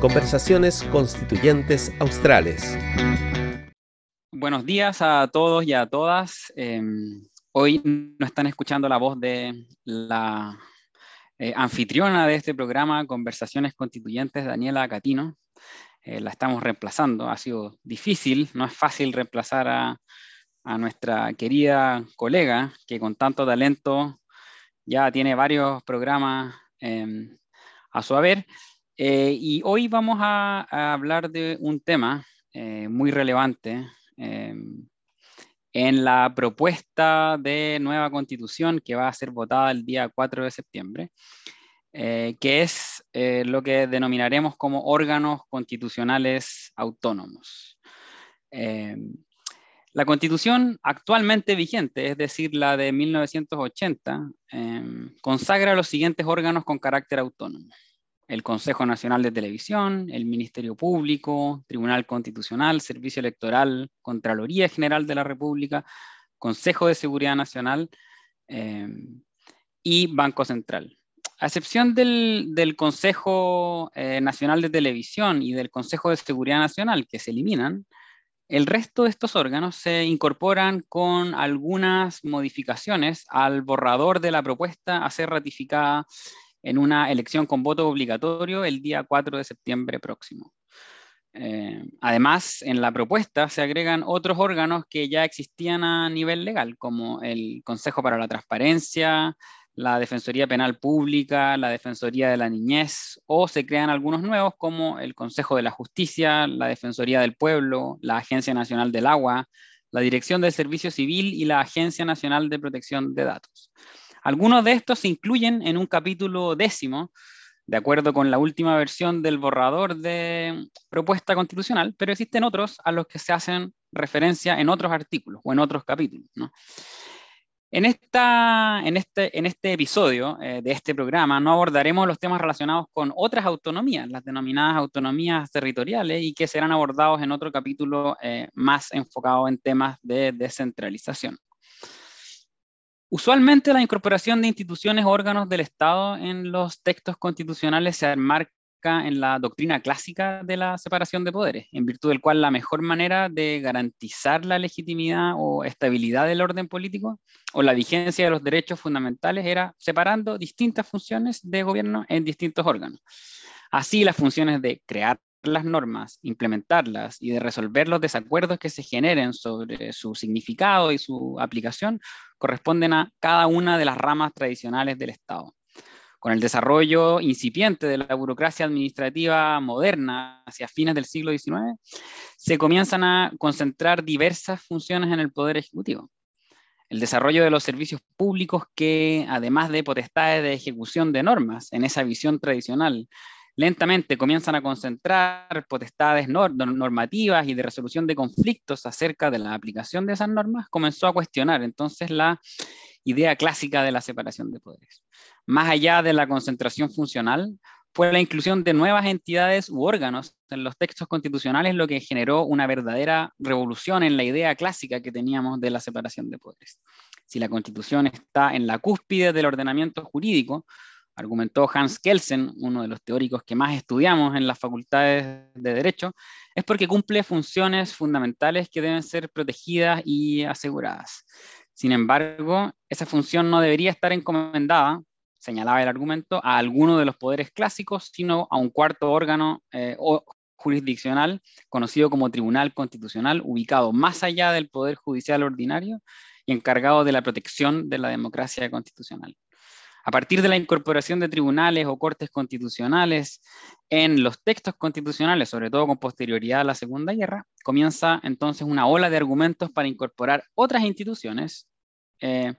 Conversaciones Constituyentes Australes. Buenos días a todos y a todas. Em, hoy nos están escuchando la voz de la eh, anfitriona de este programa, Conversaciones Constituyentes, Daniela Catino. Eh, la estamos reemplazando. Ha sido difícil, no es fácil reemplazar a, a nuestra querida colega que con tanto talento ya tiene varios programas em, a su haber. Eh, y hoy vamos a, hablar de un tema eh, muy relevante eh, en la propuesta de nueva constitución que va a ser votada el día 4 de septiembre, que es lo que denominaremos como órganos constitucionales autónomos. La constitución actualmente vigente, es decir, la de 1980, consagra los siguientes órganos con carácter autónomo el Consejo Nacional de Televisión, el Ministerio Público, Tribunal Constitucional, Servicio Electoral, Contraloría General de la República, Consejo de Seguridad Nacional eh, y Banco Central. A excepción del, Consejo eh, Nacional de Televisión y del Consejo de Seguridad Nacional, que se eliminan, el resto de estos órganos se incorporan con algunas modificaciones al borrador de la propuesta a ser ratificada en una elección con voto obligatorio el día 4 de septiembre próximo. Eh, además, en la propuesta se agregan otros órganos que ya existían a nivel legal, como el Consejo para la Transparencia, la Defensoría Penal Pública, la Defensoría de la Niñez, o se crean algunos nuevos como el Consejo de la Justicia, la Defensoría del Pueblo, la Agencia Nacional del Agua, la Dirección del Servicio Civil y la Agencia Nacional de Protección de Datos. Algunos de estos se incluyen en un capítulo décimo, de acuerdo con la última versión del borrador de propuesta constitucional, pero existen otros a los que se hacen referencia en otros artículos o en otros capítulos. En, esta, en, este, en este episodio eh, de este programa no abordaremos los temas relacionados con otras autonomías, las denominadas autonomías territoriales, y que serán abordados en otro capítulo eh, más enfocado en temas de descentralización. Usualmente la incorporación de instituciones órganos del Estado en los textos constitucionales se enmarca en la doctrina clásica de la separación de poderes, en virtud del cual la mejor manera de garantizar la legitimidad o estabilidad del orden político o la vigencia de los derechos fundamentales era separando distintas funciones de gobierno en distintos órganos. Así las funciones de crear las normas, implementarlas y de resolver los desacuerdos que se generen sobre su significado y su aplicación corresponden a cada una de las ramas tradicionales del Estado. Con el desarrollo incipiente de la burocracia administrativa moderna hacia fines del siglo XIX, se comienzan a concentrar diversas funciones en el Poder Ejecutivo. El desarrollo de los servicios públicos que, además de potestades de ejecución de normas en esa visión tradicional, lentamente comienzan a concentrar potestades normativas y de resolución de conflictos acerca de la aplicación de esas normas, comenzó a cuestionar entonces la idea clásica de la separación de poderes. Más allá de la concentración funcional, fue la inclusión de nuevas entidades u órganos en los textos constitucionales lo que generó una verdadera revolución en la idea clásica que teníamos de la separación de poderes. Si la constitución está en la cúspide del ordenamiento jurídico, argumentó Hans Kelsen, uno de los teóricos que más estudiamos en las facultades de Derecho, es porque cumple funciones fundamentales que deben ser protegidas y aseguradas. Sin embargo, esa función no debería estar encomendada, señalaba el argumento, a alguno de los poderes clásicos, sino a un cuarto órgano eh, jurisdiccional conocido como Tribunal Constitucional, ubicado más allá del Poder Judicial ordinario y encargado de la protección de la democracia constitucional. A partir de la incorporación de tribunales o cortes constitucionales en los textos constitucionales, sobre todo con posterioridad a la Segunda Guerra, comienza entonces una ola de argumentos para incorporar otras instituciones eh,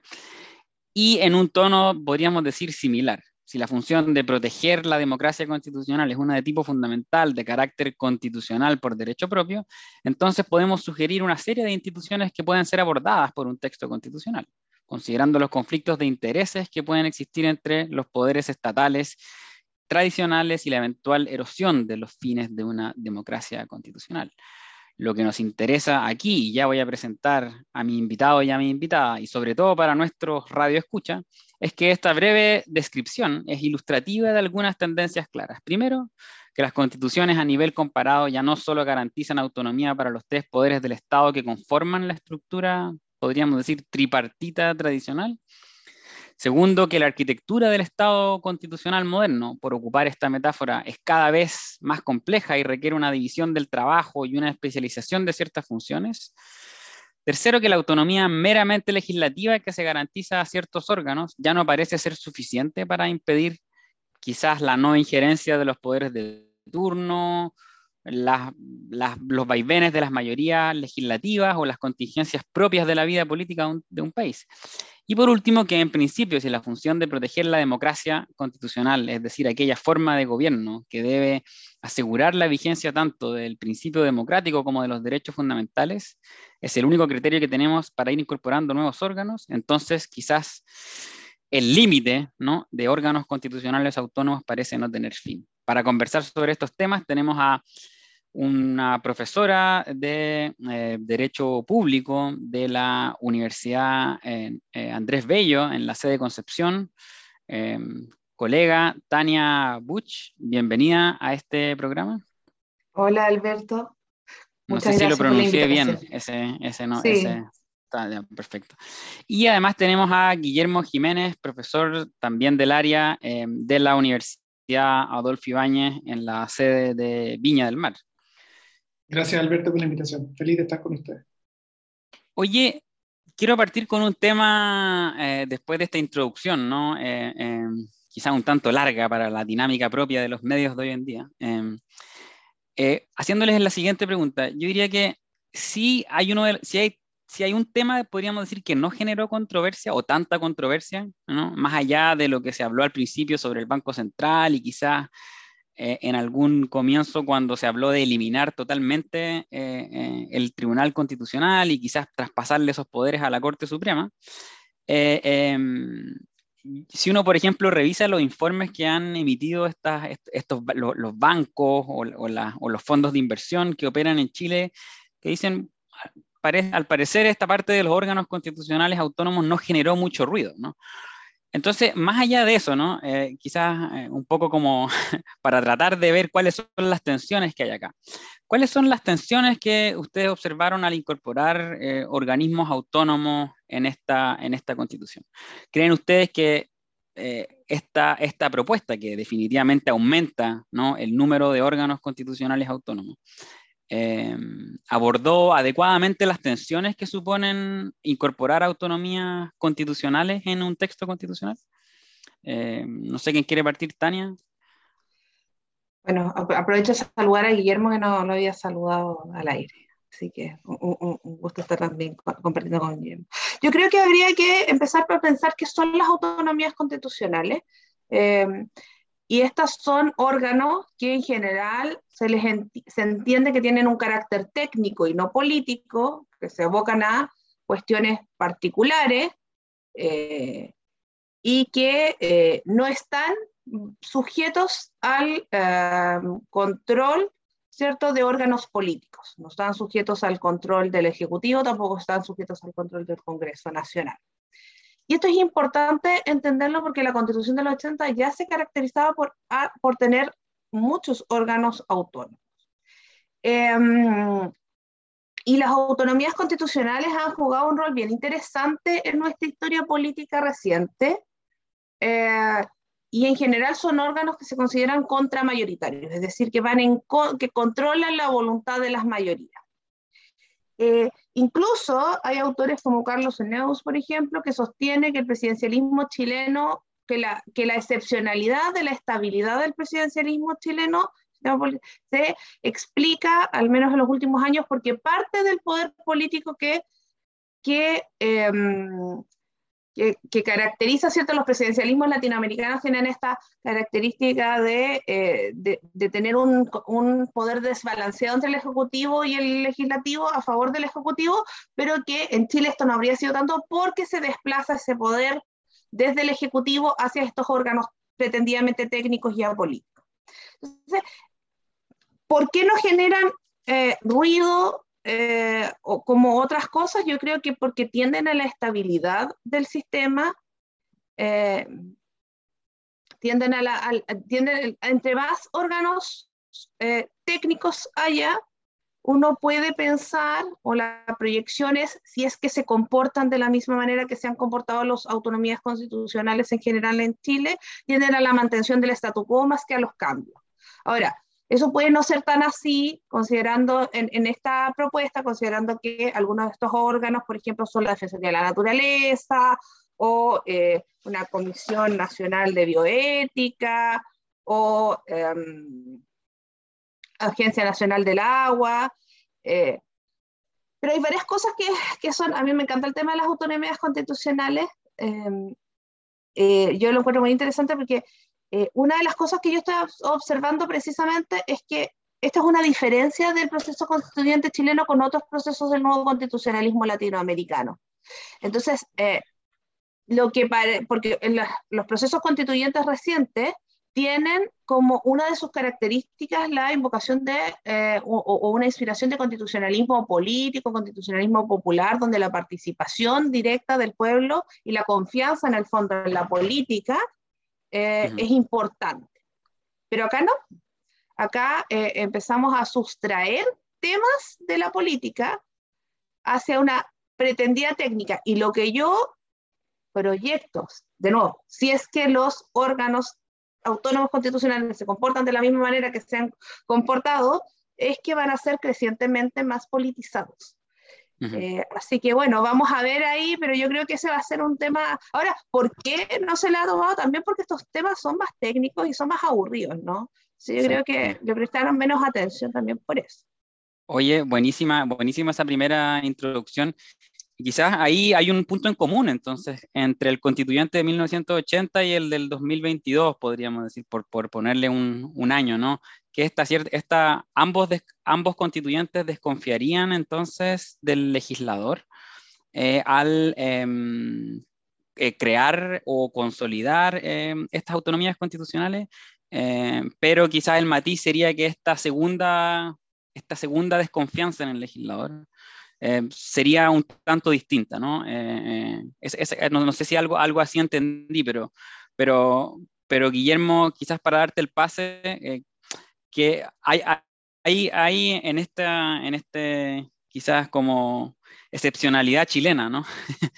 y en un tono, podríamos decir, similar. Si la función de proteger la democracia constitucional es una de tipo fundamental, de carácter constitucional por derecho propio, entonces podemos sugerir una serie de instituciones que pueden ser abordadas por un texto constitucional considerando los conflictos de intereses que pueden existir entre los poderes estatales tradicionales y la eventual erosión de los fines de una democracia constitucional. Lo que nos interesa aquí, ya voy a presentar a mi invitado y a mi invitada, y sobre todo para nuestros radioescucha, es que esta breve descripción es ilustrativa de algunas tendencias claras. Primero, que las constituciones a nivel comparado ya no solo garantizan autonomía para los tres poderes del Estado que conforman la estructura, podríamos decir, tripartita tradicional. Segundo, que la arquitectura del Estado constitucional moderno, por ocupar esta metáfora, es cada vez más compleja y requiere una división del trabajo y una especialización de ciertas funciones. Tercero, que la autonomía meramente legislativa que se garantiza a ciertos órganos ya no parece ser suficiente para impedir quizás la no injerencia de los poderes de turno, los vaivenes de las mayorías legislativas o las contingencias propias de la vida política de un, país. Y por último, que en principio, si la función de proteger la democracia constitucional, es decir, aquella forma de gobierno que debe asegurar la vigencia tanto del principio democrático como de los derechos fundamentales, es el único criterio que tenemos para ir incorporando nuevos órganos, entonces quizás el límite ¿no? de órganos constitucionales autónomos parece no tener fin. Para conversar sobre estos temas tenemos a una profesora de eh, Derecho Público de la Universidad eh, Andrés Bello en la sede Concepción, colega Tania Buch, bienvenida a este programa. Hola Alberto. no sé si lo pronuncié bien, ese, ese no, ese, perfecto. Y además tenemos a Guillermo Jiménez, profesor también del área eh, de la Universidad Adolfo Ibáñez en la sede de Viña del Mar. Gracias Alberto por la invitación. Feliz de estar con ustedes. Oye, quiero partir con un tema eh, después de esta introducción, ¿no? Eh, quizá un tanto larga para la dinámica propia de los medios de hoy en día. haciéndoles la siguiente pregunta, yo diría que si hay, uno si hay si hay un tema, podríamos decir, que no generó controversia o tanta controversia, más allá de lo que se habló al principio sobre el Banco Central y quizás eh, en algún comienzo cuando se habló de eliminar totalmente eh, eh, el Tribunal Constitucional y quizás traspasarle esos poderes a la Corte Suprema. Em, si uno, por ejemplo, revisa los informes que han emitido estas, estos, los, bancos o, o los fondos de inversión que operan en Chile, que dicen, al parecer esta parte de los órganos constitucionales autónomos no generó mucho ruido, ¿no? Entonces, más allá de eso, ¿no? Eh, quizás eh, un poco como para tratar de ver cuáles son las tensiones que hay acá. ¿Cuáles son las tensiones que ustedes observaron al incorporar eh, organismos autónomos en esta, en esta constitución? ¿Creen ustedes que esta, esta propuesta, que definitivamente aumenta ¿no? el número de órganos constitucionales autónomos, Em, abordó adecuadamente las tensiones que suponen incorporar autonomías constitucionales en un texto constitucional. Em, no sé quién quiere partir, Tania. Bueno, aprovecho de saludar a Guillermo que no lo había saludado al aire. Así que un, gusto estar también compartiendo con Guillermo. Yo creo que habría que empezar por pensar qué son las autonomías constitucionales. Eh, y estos son órganos que en general se les se entiende que tienen un carácter técnico y no político, que se abocan a cuestiones particulares eh, y que eh, no están sujetos al eh, control ¿cierto? de órganos políticos. No están sujetos al control del Ejecutivo, tampoco están sujetos al control del Congreso Nacional. Y esto es importante entenderlo porque la Constitución de los 80 ya se caracterizaba por, por tener muchos órganos autónomos. Em, y las autonomías constitucionales han jugado un rol bien interesante en nuestra historia política reciente. Eh, y en general son órganos que se consideran contramayoritarios, es decir, que, van que controlan la voluntad de las mayorías. Eh, incluso hay autores como Carlos Eneus, por ejemplo, que sostiene que el presidencialismo chileno, que la, que la excepcionalidad de la estabilidad del presidencialismo chileno se explica, al menos en los últimos años, porque parte del poder político que, que em, que, caracteriza ¿cierto? los presidencialismos latinoamericanos tienen esta característica de, eh, de, tener un, un, poder desbalanceado entre el Ejecutivo y el Legislativo a favor del Ejecutivo, pero que en Chile esto no habría sido tanto porque se desplaza ese poder desde el Ejecutivo hacia estos órganos pretendidamente técnicos y apolíticos. Entonces, ¿por qué no generan eh, ruido eh, o como otras cosas, yo creo que porque tienden a la estabilidad del sistema eh, tienden a la, tienden, entre más órganos eh, técnicos haya, uno puede pensar, o la proyección es, si es que se comportan de la misma manera que se han comportado las autonomías constitucionales en general en Chile, tienden a la mantención del statu quo más que a los cambios. Ahora, eso puede no ser tan así, considerando en, esta propuesta, considerando que algunos de estos órganos, por ejemplo, son la Defensoría de la Naturaleza o eh, una Comisión Nacional de Bioética o em, Agencia Nacional del Agua. Eh, pero hay varias cosas que, que, son, a mí me encanta el tema de las autonomías constitucionales. Em, eh, yo lo encuentro muy interesante porque eh, una de las cosas que yo estoy observando precisamente es que esta es una diferencia del proceso constituyente chileno con otros procesos del nuevo constitucionalismo latinoamericano. Entonces, eh, lo que porque en los procesos constituyentes recientes tienen como una de sus características la invocación de, eh, o, una inspiración de constitucionalismo político, constitucionalismo popular, donde la participación directa del pueblo y la confianza en el fondo en la política eh, es importante. Pero acá no. Acá eh, empezamos a sustraer temas de la política hacia una pretendida técnica. Y lo que yo proyecto, de nuevo, si es que los órganos autónomos constitucionales se comportan de la misma manera que se han comportado, es que van a ser crecientemente más politizados. Eh, así que bueno, vamos a ver ahí, pero yo creo que ese va a ser un tema. Ahora, ¿por qué no se le ha tomado? También porque estos temas son más técnicos y son más aburridos, ¿no? Sí, yo creo que le prestaron menos atención también por eso. Oye, buenísima, buenísima esa primera introducción. Quizás ahí hay un punto en común, entonces, entre el constituyente de 1980 y el del 2022, podríamos decir, por, por ponerle un, un año, ¿no? Que esta, esta, ambos, ambos constituyentes desconfiarían entonces del legislador eh, al em, eh, crear o consolidar em, estas autonomías constitucionales, em, pero quizás el matiz sería que esta segunda, esta segunda desconfianza en el legislador sería un tanto distinta, ¿no? Eh, no, no, sé si algo, algo así entendí, pero, pero, pero Guillermo, quizás para darte el pase, que hay, hay, hay en, esta, en este, quizás como excepcionalidad chilena, ¿no?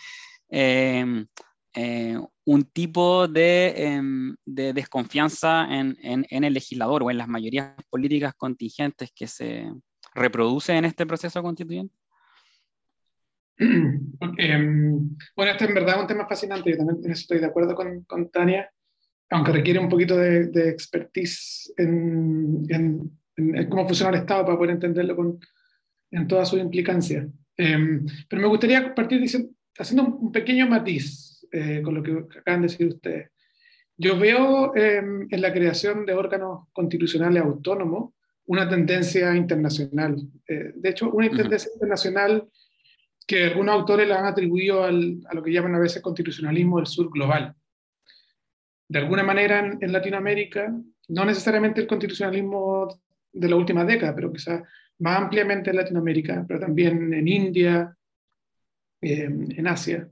Em, eh, un tipo de, em, de desconfianza en, en, el legislador o en las mayorías políticas contingentes que se reproduce en este proceso constituyente? Em, bueno, este en verdad es un tema fascinante, yo también estoy de acuerdo con, con Tania aunque requiere un poquito de, expertise en, cómo funciona el Estado para poder entenderlo con, en todas sus implicancias. Em, pero me gustaría partir diciendo, haciendo un pequeño matiz eh, con lo que acaban de decir ustedes. Yo veo em, en la creación de órganos constitucionales autónomos una tendencia internacional. Eh, de hecho, una tendencia internacional que algunos autores la han atribuido al, a lo que llaman a veces constitucionalismo del sur global de alguna manera en, Latinoamérica, no necesariamente el constitucionalismo de la última década, pero quizás más ampliamente en Latinoamérica, pero también en India, em, en Asia.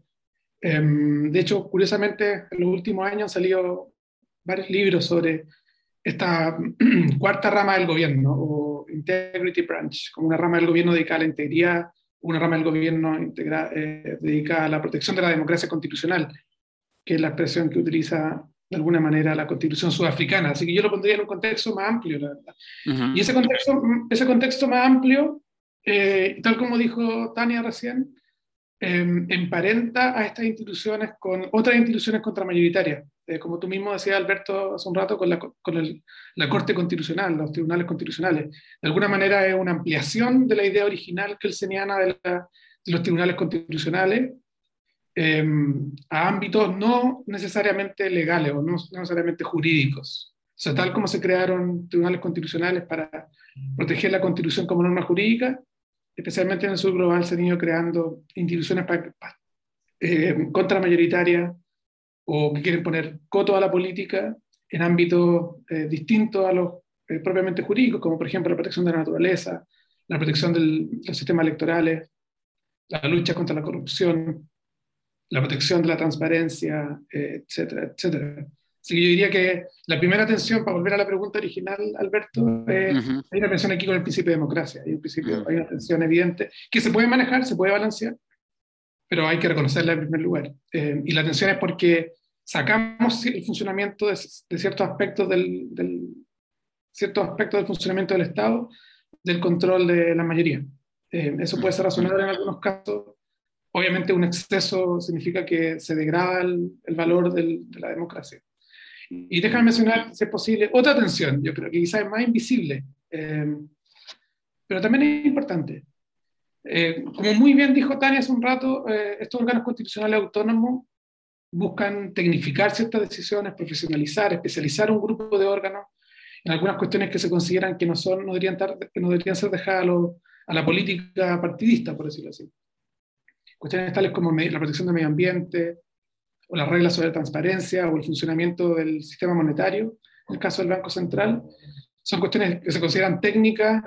Em, de hecho, curiosamente, en los últimos años han salido varios libros sobre esta cuarta rama del gobierno, o Integrity Branch, como una rama del gobierno dedicada a la integridad, una rama del gobierno eh, dedicada a la protección de la democracia constitucional, que es la expresión que utiliza de alguna manera la constitución sudafricana. Así que yo lo pondría en un contexto más amplio, la verdad. Y ese contexto, ese contexto más amplio, eh, tal como dijo Tania recién, em, emparenta a estas instituciones con otras instituciones contramayoritarias. Eh, como tú mismo decías, Alberto, hace un rato, con, la, con el, la Corte Constitucional, los tribunales constitucionales. De alguna manera es una ampliación de la idea original que señala de, de los tribunales constitucionales Em, a ámbitos no necesariamente legales o no, necesariamente jurídicos. O sea, tal como se crearon tribunales constitucionales para proteger la constitución como norma jurídica, especialmente en el sur global se han ido creando instituciones eh, contramayoritarias o que quieren poner coto a la política en ámbitos eh, distintos a los eh, propiamente jurídicos, como por ejemplo la protección de la naturaleza, la protección de los sistemas electorales, la lucha contra la corrupción, la protección de la transparencia, etcétera, etcétera. Así que yo diría que la primera tensión, para volver a la pregunta original, Alberto, hay una tensión aquí con el principio de democracia. Hay, un principio, hay una tensión evidente que se puede manejar, se puede balancear, pero hay que reconocerla en primer lugar. Eh, y la tensión es porque sacamos el funcionamiento de, ciertos aspectos del, ciertos aspectos del funcionamiento del Estado del control de la mayoría. Eh, eso puede ser razonable en algunos casos. Obviamente un exceso significa que se degrada el, valor de la democracia. Y déjame mencionar, si es posible, otra tensión, yo creo que quizás es más invisible, eh, pero también es importante. Eh, como muy bien dijo Tania hace un rato, eh, estos órganos constitucionales autónomos buscan tecnificar ciertas decisiones, profesionalizar, especializar un grupo de órganos en algunas cuestiones que se consideran que no, son, no, deberían, ser dejadas a, a, la política partidista, por decirlo así. Cuestiones tales como la protección del medio ambiente, o las reglas sobre transparencia o el funcionamiento del sistema monetario, en el caso del Banco Central, son cuestiones que se consideran técnicas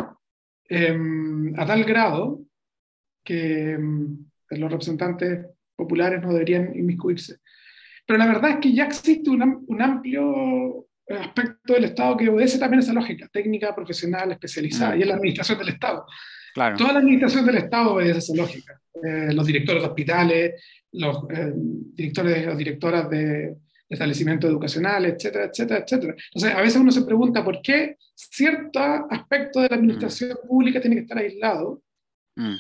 em, a tal grado que em, los representantes populares no deberían inmiscuirse. Pero la verdad es que ya existe un, un amplio aspecto del Estado que obedece también esa lógica técnica, profesional, especializada, mm. y es la administración del Estado. Claro. Toda la administración del Estado obedece esa lógica. Eh, los directores de hospitales, los eh, directores o directoras de, establecimientos educacionales, etcétera, etcétera, etcétera. Entonces, a veces uno se pregunta por qué cierto aspecto de la administración mm. pública tiene que estar aislado mm.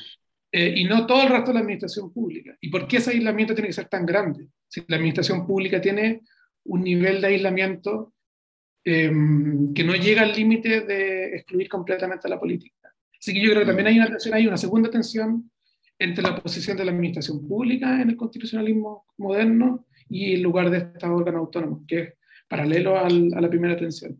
eh, y no todo el resto de la administración pública. ¿Y por qué ese aislamiento tiene que ser tan grande? Si la administración pública tiene un nivel de aislamiento em, que no llega al límite de excluir completamente a la política. Así que yo creo que también hay una tensión, hay una segunda tensión entre la posición de la administración pública en el constitucionalismo moderno y el lugar de estos órganos autónomos, que es paralelo al, a la primera tensión.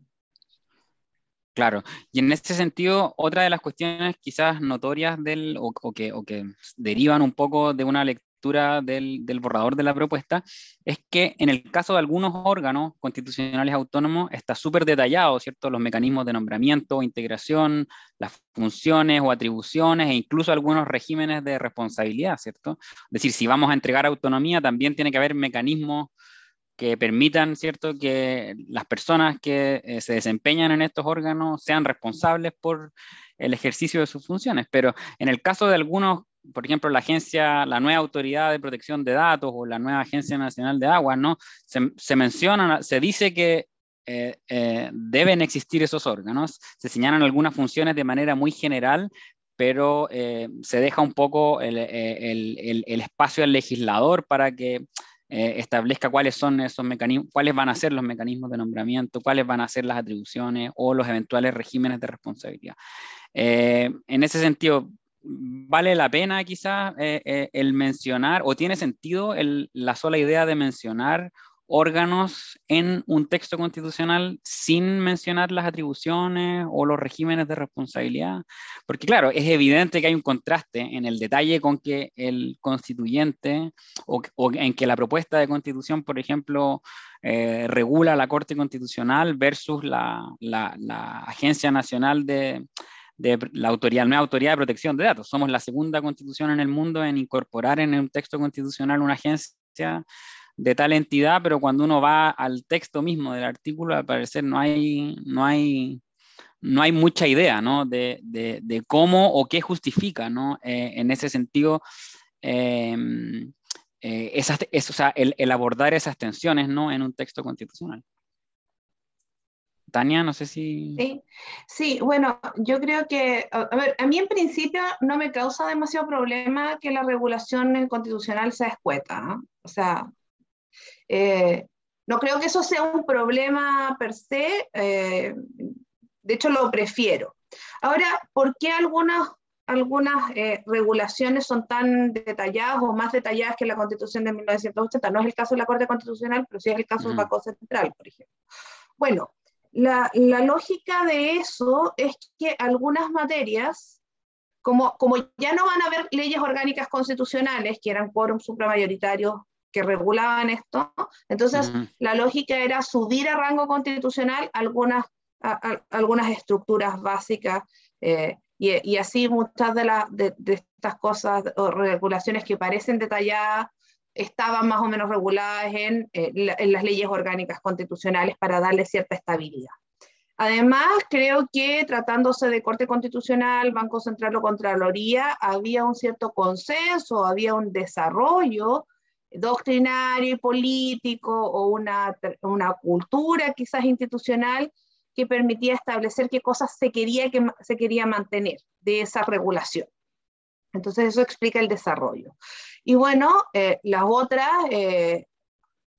Claro, y en este sentido, otra de las cuestiones quizás notorias del, o, que, o que derivan un poco de una lectura del, del, borrador de la propuesta, es que en el caso de algunos órganos constitucionales autónomos está súper detallado, ¿cierto? Los mecanismos de nombramiento integración, las funciones o atribuciones e incluso algunos regímenes de responsabilidad, ¿cierto? Es decir, si vamos a entregar autonomía, también tiene que haber mecanismos que permitan, ¿cierto?, que las personas que eh, se desempeñan en estos órganos sean responsables por el ejercicio de sus funciones. Pero en el caso de algunos por ejemplo, la agencia, la nueva autoridad de protección de datos o la nueva agencia nacional de agua, ¿no? Se, se menciona, se dice que eh, eh, deben existir esos órganos, se señalan algunas funciones de manera muy general, pero eh, se deja un poco el, el, el, espacio al legislador para que establezca cuáles son esos mecanismos, cuáles van a ser los mecanismos de nombramiento, cuáles van a ser las atribuciones o los eventuales regímenes de responsabilidad. en ese sentido, vale la pena quizás eh, eh, el mencionar o tiene sentido la sola idea de mencionar órganos en un texto constitucional sin mencionar las atribuciones o los regímenes de responsabilidad? Porque claro, es evidente que hay un contraste en el detalle con que el constituyente o, en que la propuesta de constitución, por ejemplo, eh, regula la Corte Constitucional versus la Agencia Nacional de, de la autoridad, nueva autoridad de protección de datos. Somos la segunda constitución en el mundo en incorporar en un texto constitucional una agencia de tal entidad, pero cuando uno va al texto mismo del artículo, al parecer no hay, no hay, no hay mucha idea ¿no? de, de, de cómo o qué justifica ¿no? Eh, en ese sentido em, eh, es, o sea, el, el, abordar esas tensiones ¿no? en un texto constitucional. Tania, no sé si... Sí, sí, bueno, yo creo que, a, ver, a mí en principio no me causa demasiado problema que la regulación constitucional sea escueta, o sea, eh, no creo que eso sea un problema per se, eh, de hecho lo prefiero. Ahora, ¿por qué algunas, algunas eh, regulaciones son tan detalladas o más detalladas que la Constitución de 1980? No es el caso de la Corte Constitucional, pero sí es el caso del Banco Central, por ejemplo. Bueno, la, lógica de eso es que algunas materias, como, como ya no van a haber leyes orgánicas constitucionales, que eran quórum supramayoritarios que regulaban esto, entonces la lógica era subir a rango constitucional algunas, algunas estructuras básicas eh, y, y, así muchas de, de, de, estas cosas o regulaciones que parecen detalladas estaban más o menos reguladas en, en las leyes orgánicas constitucionales para darle cierta estabilidad. Además, creo que tratándose de Corte Constitucional, Banco Central o Contraloría, había un cierto consenso, había un desarrollo doctrinario y político o una, una cultura quizás institucional que permitía establecer qué cosas se quería, que, se quería mantener de esa regulación. Entonces eso explica el desarrollo. Y bueno, eh, las otras eh,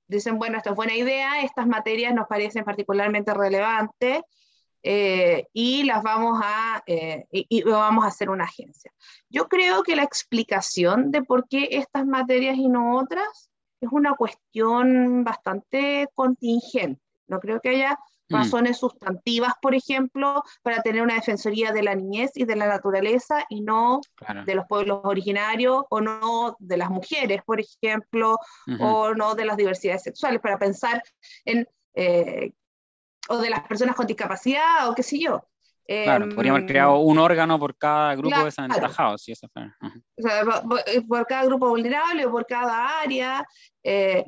dicen, bueno, esta es buena idea, estas materias nos parecen particularmente relevantes eh, y las vamos a, y, vamos a hacer una agencia. Yo creo que la explicación de por qué estas materias y no otras es una cuestión bastante contingente. No creo que haya. Razones sustantivas, por ejemplo, para tener una defensoría de la niñez y de la naturaleza y no de los pueblos originarios o no de las mujeres, por ejemplo, o no de las diversidades sexuales, para pensar en, eh, o de las personas con discapacidad o qué sé yo. Claro, podríamos haber creado un órgano por cada grupo desaventajado, si eso o sea, por, cada grupo vulnerable o por cada área. Eh,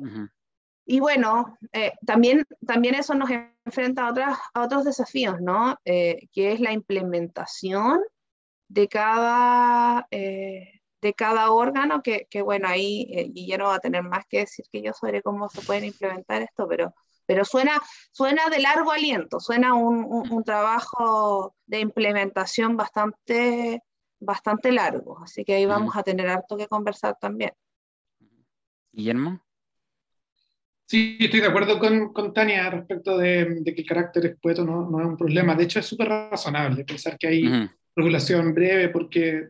y bueno, eh, también, también eso nos enfrenta a, otras, a otros desafíos, ¿no? Eh, que es la implementación de cada, eh, de cada órgano, que, que bueno, ahí Guillermo va a tener más que decir que yo sobre cómo se pueden implementar esto, pero, pero suena, suena de largo aliento, suena un, un, trabajo de implementación bastante, bastante largo, así que ahí vamos a tener harto que conversar también. Guillermo. Sí, estoy de acuerdo con, con Tania respecto de, que el carácter expuesto no, no, es un problema. De hecho, es súper razonable pensar que hay regulación breve porque,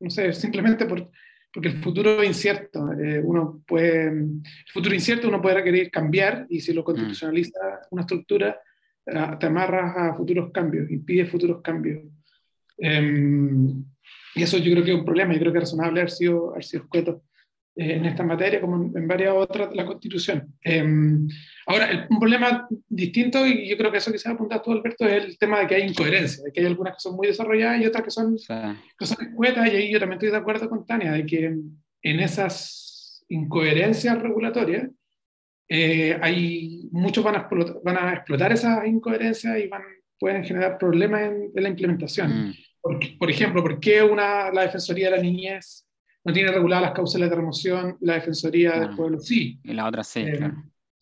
no sé, simplemente por, porque el futuro es incierto. Eh, uno puede, el futuro incierto uno puede querer cambiar y si lo constitucionaliza una estructura, eh, te amarras a futuros cambios, impide futuros cambios. Em, y eso yo creo que es un problema, yo creo que es razonable haber sido, haber sido escueto. Eh, en esta materia como en varias otras de la Constitución. Em, ahora, un problema distinto, y yo creo que eso que se ha apuntado tú, Alberto, es el tema de que hay incoherencia, de que hay algunas que son muy desarrolladas y otras que son, cosas escuetas, y ahí yo también estoy de acuerdo con Tania, de que en esas incoherencias regulatorias, eh, hay, muchos van a, explotar, van a explotar esas incoherencias y van, pueden generar problemas en, la implementación. Mm. Por, por, ejemplo, ¿por qué una, la Defensoría de la Niñez no tiene reguladas las causales de remoción, la Defensoría del Pueblo sí. Y la otra sí, eh,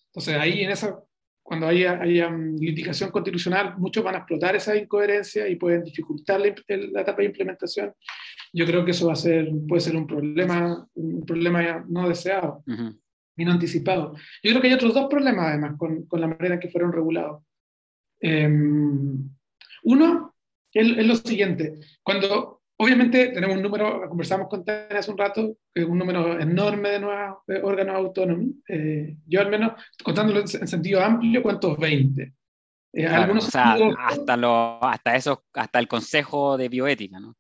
Entonces ahí en esa, cuando haya, haya, litigación constitucional, muchos van a explotar esa incoherencia y pueden dificultar la, etapa de implementación. Yo creo que eso va a ser, puede ser un problema, un problema no deseado y no anticipado. Yo creo que hay otros dos problemas además con, con la manera en que fueron regulados. Em, uno es, es, lo siguiente, cuando Obviamente tenemos un número, conversamos con Tania hace un rato, un número enorme de nuevos órganos autónomos. Eh, yo al menos, contándolo en sentido amplio, ¿cuántos? 20. Eh, algunos o sea, hasta, lo, hasta, eso, hasta el Consejo de Bioética, ¿no?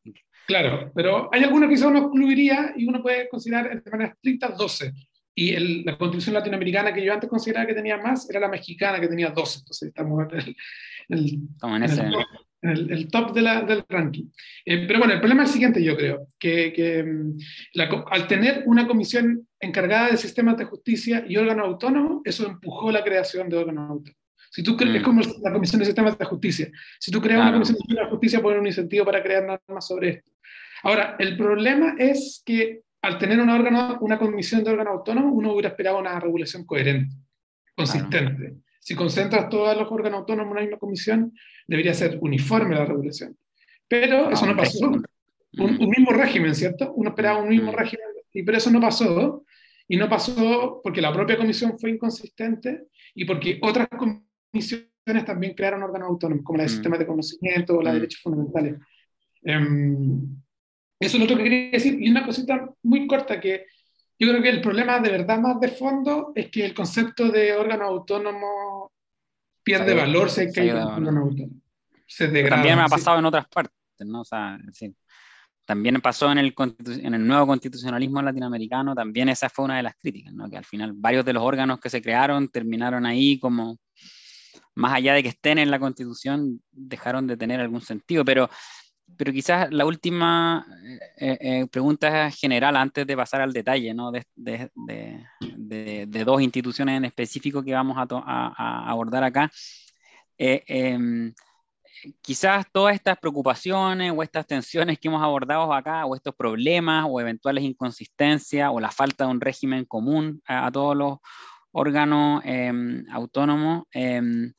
Claro, pero hay algunos que quizás uno excluiría y uno puede considerar de manera estricta 12. Y el, la constitución latinoamericana que yo antes consideraba que tenía más era la mexicana que tenía 12. Entonces estamos en el, en ese el, top de la, del ranking. Eh, pero bueno, el problema es el siguiente, yo creo, que, que mm, al tener una comisión encargada de sistemas de justicia y órganos autónomos, eso empujó la creación de órganos autónomos. Si tú Es mm. como la Comisión de Sistemas de Justicia. Si tú creas una Comisión de Sistemas de Justicia, poner un incentivo para crear normas sobre esto. Ahora, el problema es que al tener un órgano, una comisión de órganos autónomos, uno hubiera esperado una regulación coherente, consistente. Si concentras todos los órganos autónomos en una misma comisión, debería ser uniforme la regulación. Pero eso no pasó. Un, mismo régimen, ¿cierto? Uno esperaba un mismo régimen, y pero eso no pasó. Y no pasó porque la propia comisión fue inconsistente y porque otras comisiones también crearon órganos autónomos, como la de sistemas de conocimiento o la de derechos fundamentales. Em, eso es lo que quería decir. Y una cosita muy corta que yo creo que el problema de verdad más de fondo es que el concepto de órgano autónomo pierde valor si hay que hay órgano autónomo. Se degrada, también me ha pasado en otras partes, ¿no? O sea, sí. También pasó en el, en el nuevo constitucionalismo latinoamericano, también esa fue una de las críticas, ¿no? que al final varios de los órganos que se crearon terminaron ahí como, más allá de que estén en la constitución, dejaron de tener algún sentido. Pero pero quizás la última eh, eh, pregunta general antes de pasar al detalle ¿no? de, de, de, de, dos instituciones en específico que vamos a, a abordar acá. Em, quizás todas estas preocupaciones o estas tensiones que hemos abordado acá, o estos problemas o eventuales inconsistencias o la falta de un régimen común a, todos los órganos em, autónomos, em,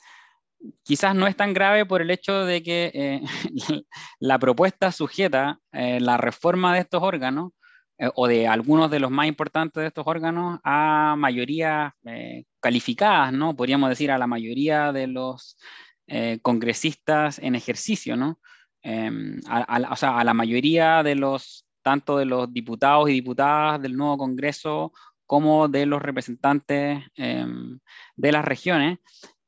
quizás no es tan grave por el hecho de que eh, la propuesta sujeta eh, la reforma de estos órganos eh, o de algunos de los más importantes de estos órganos a mayoría calificadas, ¿no? Podríamos decir a la mayoría de los congresistas en ejercicio, ¿no? Em, a, o sea, a la mayoría de los, tanto de los diputados y diputadas del nuevo Congreso como de los representantes em, de las regiones,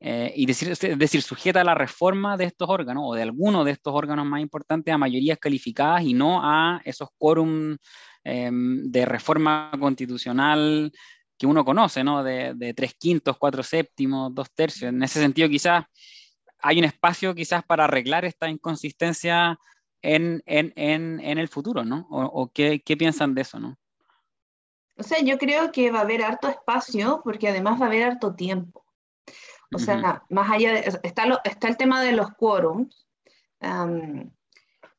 eh, y decir, es decir, sujeta a la reforma de estos órganos o de alguno de estos órganos más importantes a mayorías calificadas y no a esos quórum em, de reforma constitucional que uno conoce, ¿no? De, de tres quintos, cuatro séptimos, dos tercios. En ese sentido, quizás hay un espacio quizás para arreglar esta inconsistencia en, en, en, en el futuro, ¿no? ¿O, qué, qué, piensan de eso, no? O sea, yo creo que va a haber harto espacio porque además va a haber harto tiempo. O sea, más allá de, está, lo, está el tema de los quórums,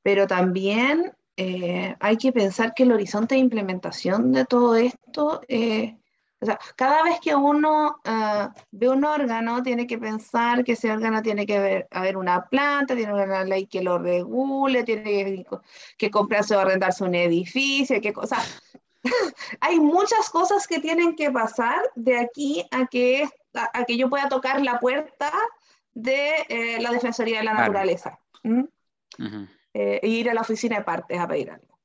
pero también eh, hay que pensar que el horizonte de implementación de todo esto eh, o sea, cada vez que uno uh, ve un órgano, tiene que pensar que ese órgano tiene que haber, haber una planta, tiene una ley que lo regule, tiene que, que comprarse o arrendarse un edificio, que cosa. Hay muchas cosas que tienen que pasar de aquí a que, a, que yo pueda tocar la puerta de eh, la Defensoría de la Naturaleza. eh, e ir a la oficina de partes a pedir algo.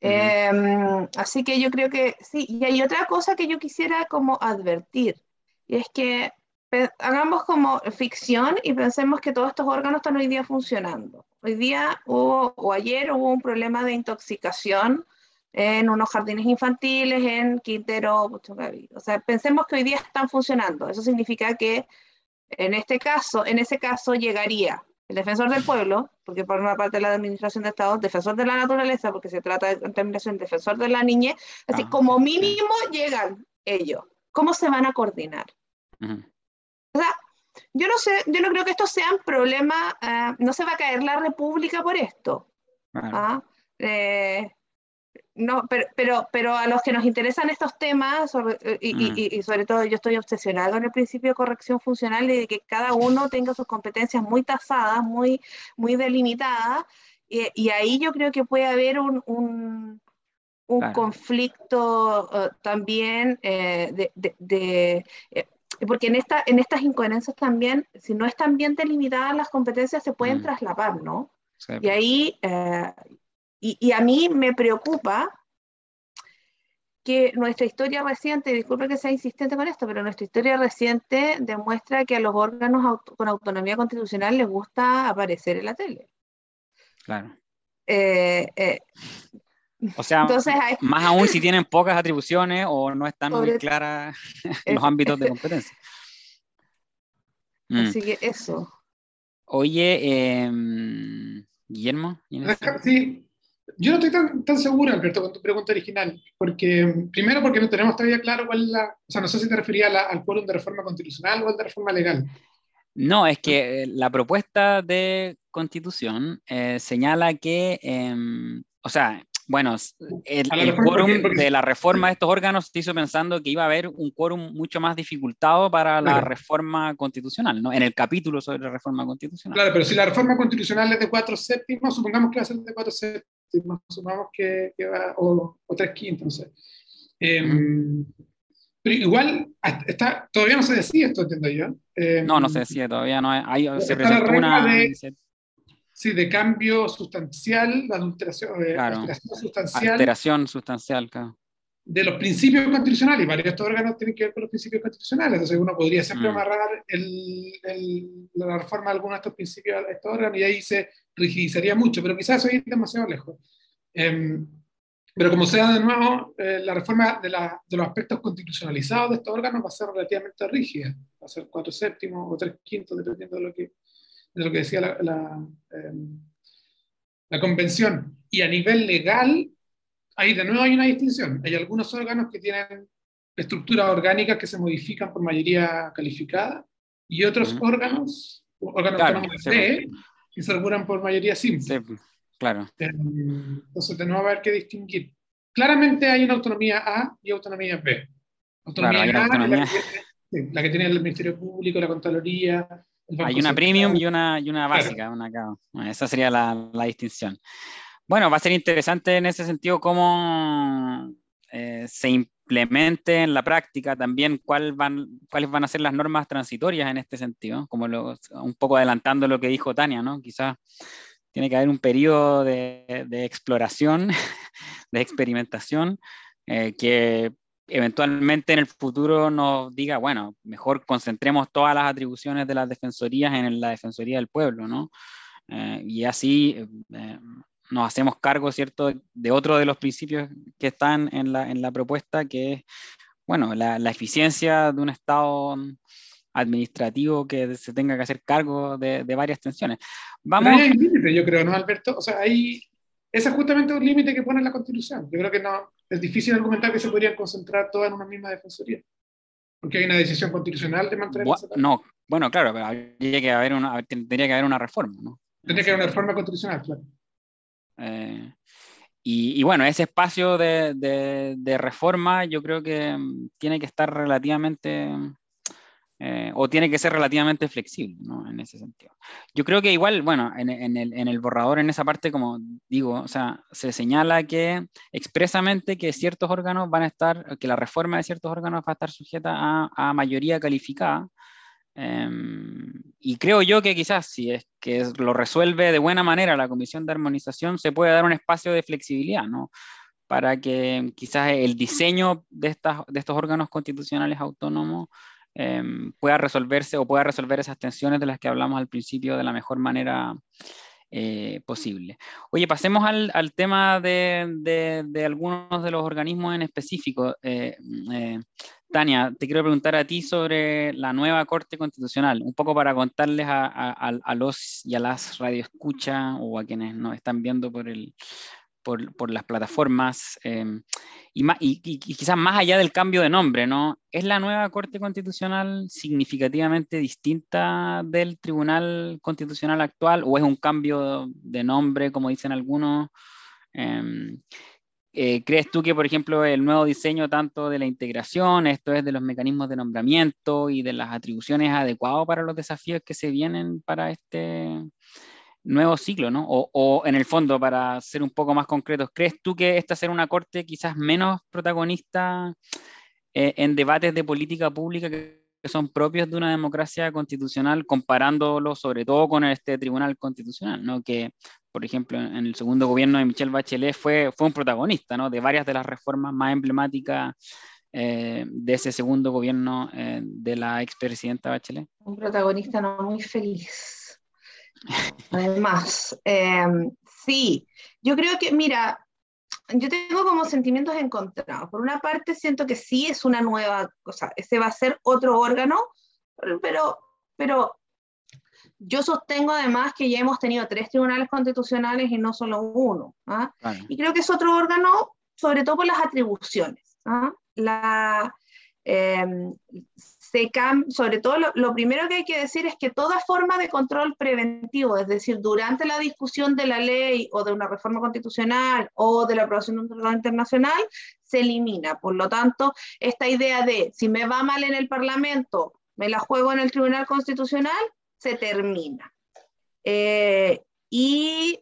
Em, así que yo creo que sí, y hay otra cosa que yo quisiera como advertir, y es que hagamos como ficción y pensemos que todos estos órganos están hoy día funcionando. Hoy día hubo, o ayer hubo un problema de intoxicación en unos jardines infantiles en Quintero, O sea, pensemos que hoy día están funcionando. Eso significa que en este caso, en ese caso llegaría el defensor del pueblo, porque por una parte de la administración de Estado, defensor de la naturaleza, porque se trata de contaminación, defensor de la niñez, así ah, como mínimo llegan ellos. ¿Cómo se van a coordinar? O sea, yo no sé, yo no creo que esto sea un problema, eh, no se va a caer la república por esto. ¿ah? Eh, no, pero, pero, pero a los que nos interesan estos temas, eh, y, y, sobre todo yo estoy obsesionado con el principio de corrección funcional y de que cada uno tenga sus competencias muy tasadas, muy, muy delimitadas, y, ahí yo creo que puede haber un, un, un conflicto uh, también eh, de, de, de eh, porque en, esta, en estas incoherencias también, si no están bien delimitadas las competencias, se pueden mm. traslapar, ¿no? Y pues. ahí y, a mí me preocupa que nuestra historia reciente, disculpe que sea insistente con esto, pero nuestra historia reciente demuestra que a los órganos con autonomía constitucional les gusta aparecer en la tele. Claro. Eh, eh, o sea, más aún si tienen pocas atribuciones o no están muy claras los ámbitos de competencia. Así que eso. Oye, em, Guillermo. Sí, yo no estoy tan, tan seguro, Alberto, con tu pregunta original, porque primero porque no tenemos todavía claro cuál es la, o sea, no sé si te refería al quórum de reforma constitucional o al de reforma legal. No, es que eh, la propuesta de constitución eh, señala que, em, o sea, bueno, el, quórum de la reforma de estos órganos se hizo pensando que iba a haber un quórum mucho más dificultado para la reforma constitucional, ¿no? En el capítulo sobre la reforma constitucional. Claro, pero si la reforma constitucional es de cuatro séptimos, supongamos que va a ser de cuatro séptimos supongamos que, que va, o, o, tres quintos, em, pero igual, está, todavía no se decide esto, entiendo yo. Em, no, no se decide, todavía no hay, se presentó una... De, sí, de cambio sustancial, de adulteración, eh, alteración sustancial. Alteración sustancial, claro de los principios constitucionales, y varios de estos órganos tienen que ver con los principios constitucionales, entonces uno podría siempre mm. amarrar el, el, la reforma de algunos de estos principios a estos órganos y ahí se rigidizaría mucho, pero quizás eso es demasiado lejos. Em, pero como sea, de nuevo, eh, la reforma de, la, de, los aspectos constitucionalizados de estos órganos va a ser relativamente rígida, va a ser cuatro séptimos o tres quintos, dependiendo de lo que, de lo que decía la, la, em, la convención. Y a nivel legal, ahí de nuevo hay una distinción. Hay algunos órganos que tienen estructuras orgánicas que se modifican por mayoría calificada y otros órganos, órganos que se regulan por mayoría simple. claro. Em, entonces tenemos a ver qué distinguir. Claramente hay una autonomía A y autonomía B. Autonomía A, La, que, tiene el Ministerio Público, la Contraloría. Hay una premium y una, y una básica. Una, esa sería la, la, distinción. Bueno, va a ser interesante en ese sentido cómo eh, se implemente en la práctica también cuáles van a ser las normas transitorias en este sentido, como un poco adelantando lo que dijo Tania, ¿no? Quizás tiene que haber un periodo de, exploración, de experimentación, eh, que eventualmente en el futuro nos diga, bueno, mejor concentremos todas las atribuciones de las defensorías en la Defensoría del Pueblo, ¿no? Eh, y así nos hacemos cargo, ¿cierto?, de otro de los principios que están en la, en la propuesta, que es, bueno, la, la, eficiencia de un Estado administrativo que se tenga que hacer cargo de, de varias tensiones. Vamos... hay un límite, yo creo, ¿no, Alberto? O sea, hay... ese es justamente un límite que pone la Constitución. Yo creo que no, es difícil argumentar que se podrían concentrar todas en una misma defensoría. Porque hay una decisión constitucional de mantener... no, bueno, claro, pero que haber una, tendría que haber una reforma, ¿no? Tendría que haber una reforma constitucional, claro. Eh, y, bueno, ese espacio de, reforma yo creo que mm, tiene que estar relativamente, eh, o tiene que ser relativamente flexible, ¿no? En ese sentido. Yo creo que igual, bueno, en, el, en, el, borrador, en esa parte, como digo, o sea, se señala que expresamente que ciertos órganos van a estar, que la reforma de ciertos órganos va a estar sujeta a, a mayoría calificada, Em, y creo yo que quizás si es que lo resuelve de buena manera la Comisión de Armonización, se puede dar un espacio de flexibilidad, ¿no? Para que quizás el diseño de, estas, de estos órganos constitucionales autónomos em, pueda resolverse o pueda resolver esas tensiones de las que hablamos al principio de la mejor manera eh, posible. Oye, pasemos al, tema de, algunos de los organismos en específico. Eh, eh, Tania, te quiero preguntar a ti sobre la nueva Corte Constitucional, un poco para contarles a, los y a las radioescuchas o a quienes nos están viendo por, el, por, las plataformas, em, y, y, quizás más allá del cambio de nombre, ¿no? ¿Es la nueva Corte Constitucional significativamente distinta del Tribunal Constitucional actual o es un cambio de nombre, como dicen algunos? Em, eh, ¿Crees tú que, por ejemplo, el nuevo diseño tanto de la integración, esto es de los mecanismos de nombramiento y de las atribuciones adecuado para los desafíos que se vienen para este nuevo ciclo, ¿no? O, en el fondo, para ser un poco más concretos, ¿crees tú que esta será una corte quizás menos protagonista eh, en debates de política pública que, son propios de una democracia constitucional, comparándolo sobre todo con este Tribunal Constitucional, ¿no? Que por ejemplo, en el segundo gobierno de Michelle Bachelet fue, fue un protagonista ¿no? de varias de las reformas más emblemáticas eh, de ese segundo gobierno eh, de la expresidenta Bachelet. Un protagonista no muy feliz. Además, eh, sí, yo creo que, mira, yo tengo como sentimientos encontrados. Por una parte, siento que sí es una nueva cosa, ese va a ser otro órgano, pero, pero yo sostengo además que ya hemos tenido tres tribunales constitucionales y no solo uno. ¿ah? Y creo que es otro órgano, sobre todo por las atribuciones. ¿ah? La, em, sobre todo lo, primero que hay que decir es que toda forma de control preventivo, es decir, durante la discusión de la ley o de una reforma constitucional o de la aprobación de un tratado internacional, se elimina. Por lo tanto, esta idea de si me va mal en el Parlamento, me la juego en el Tribunal Constitucional, se termina. Eh, y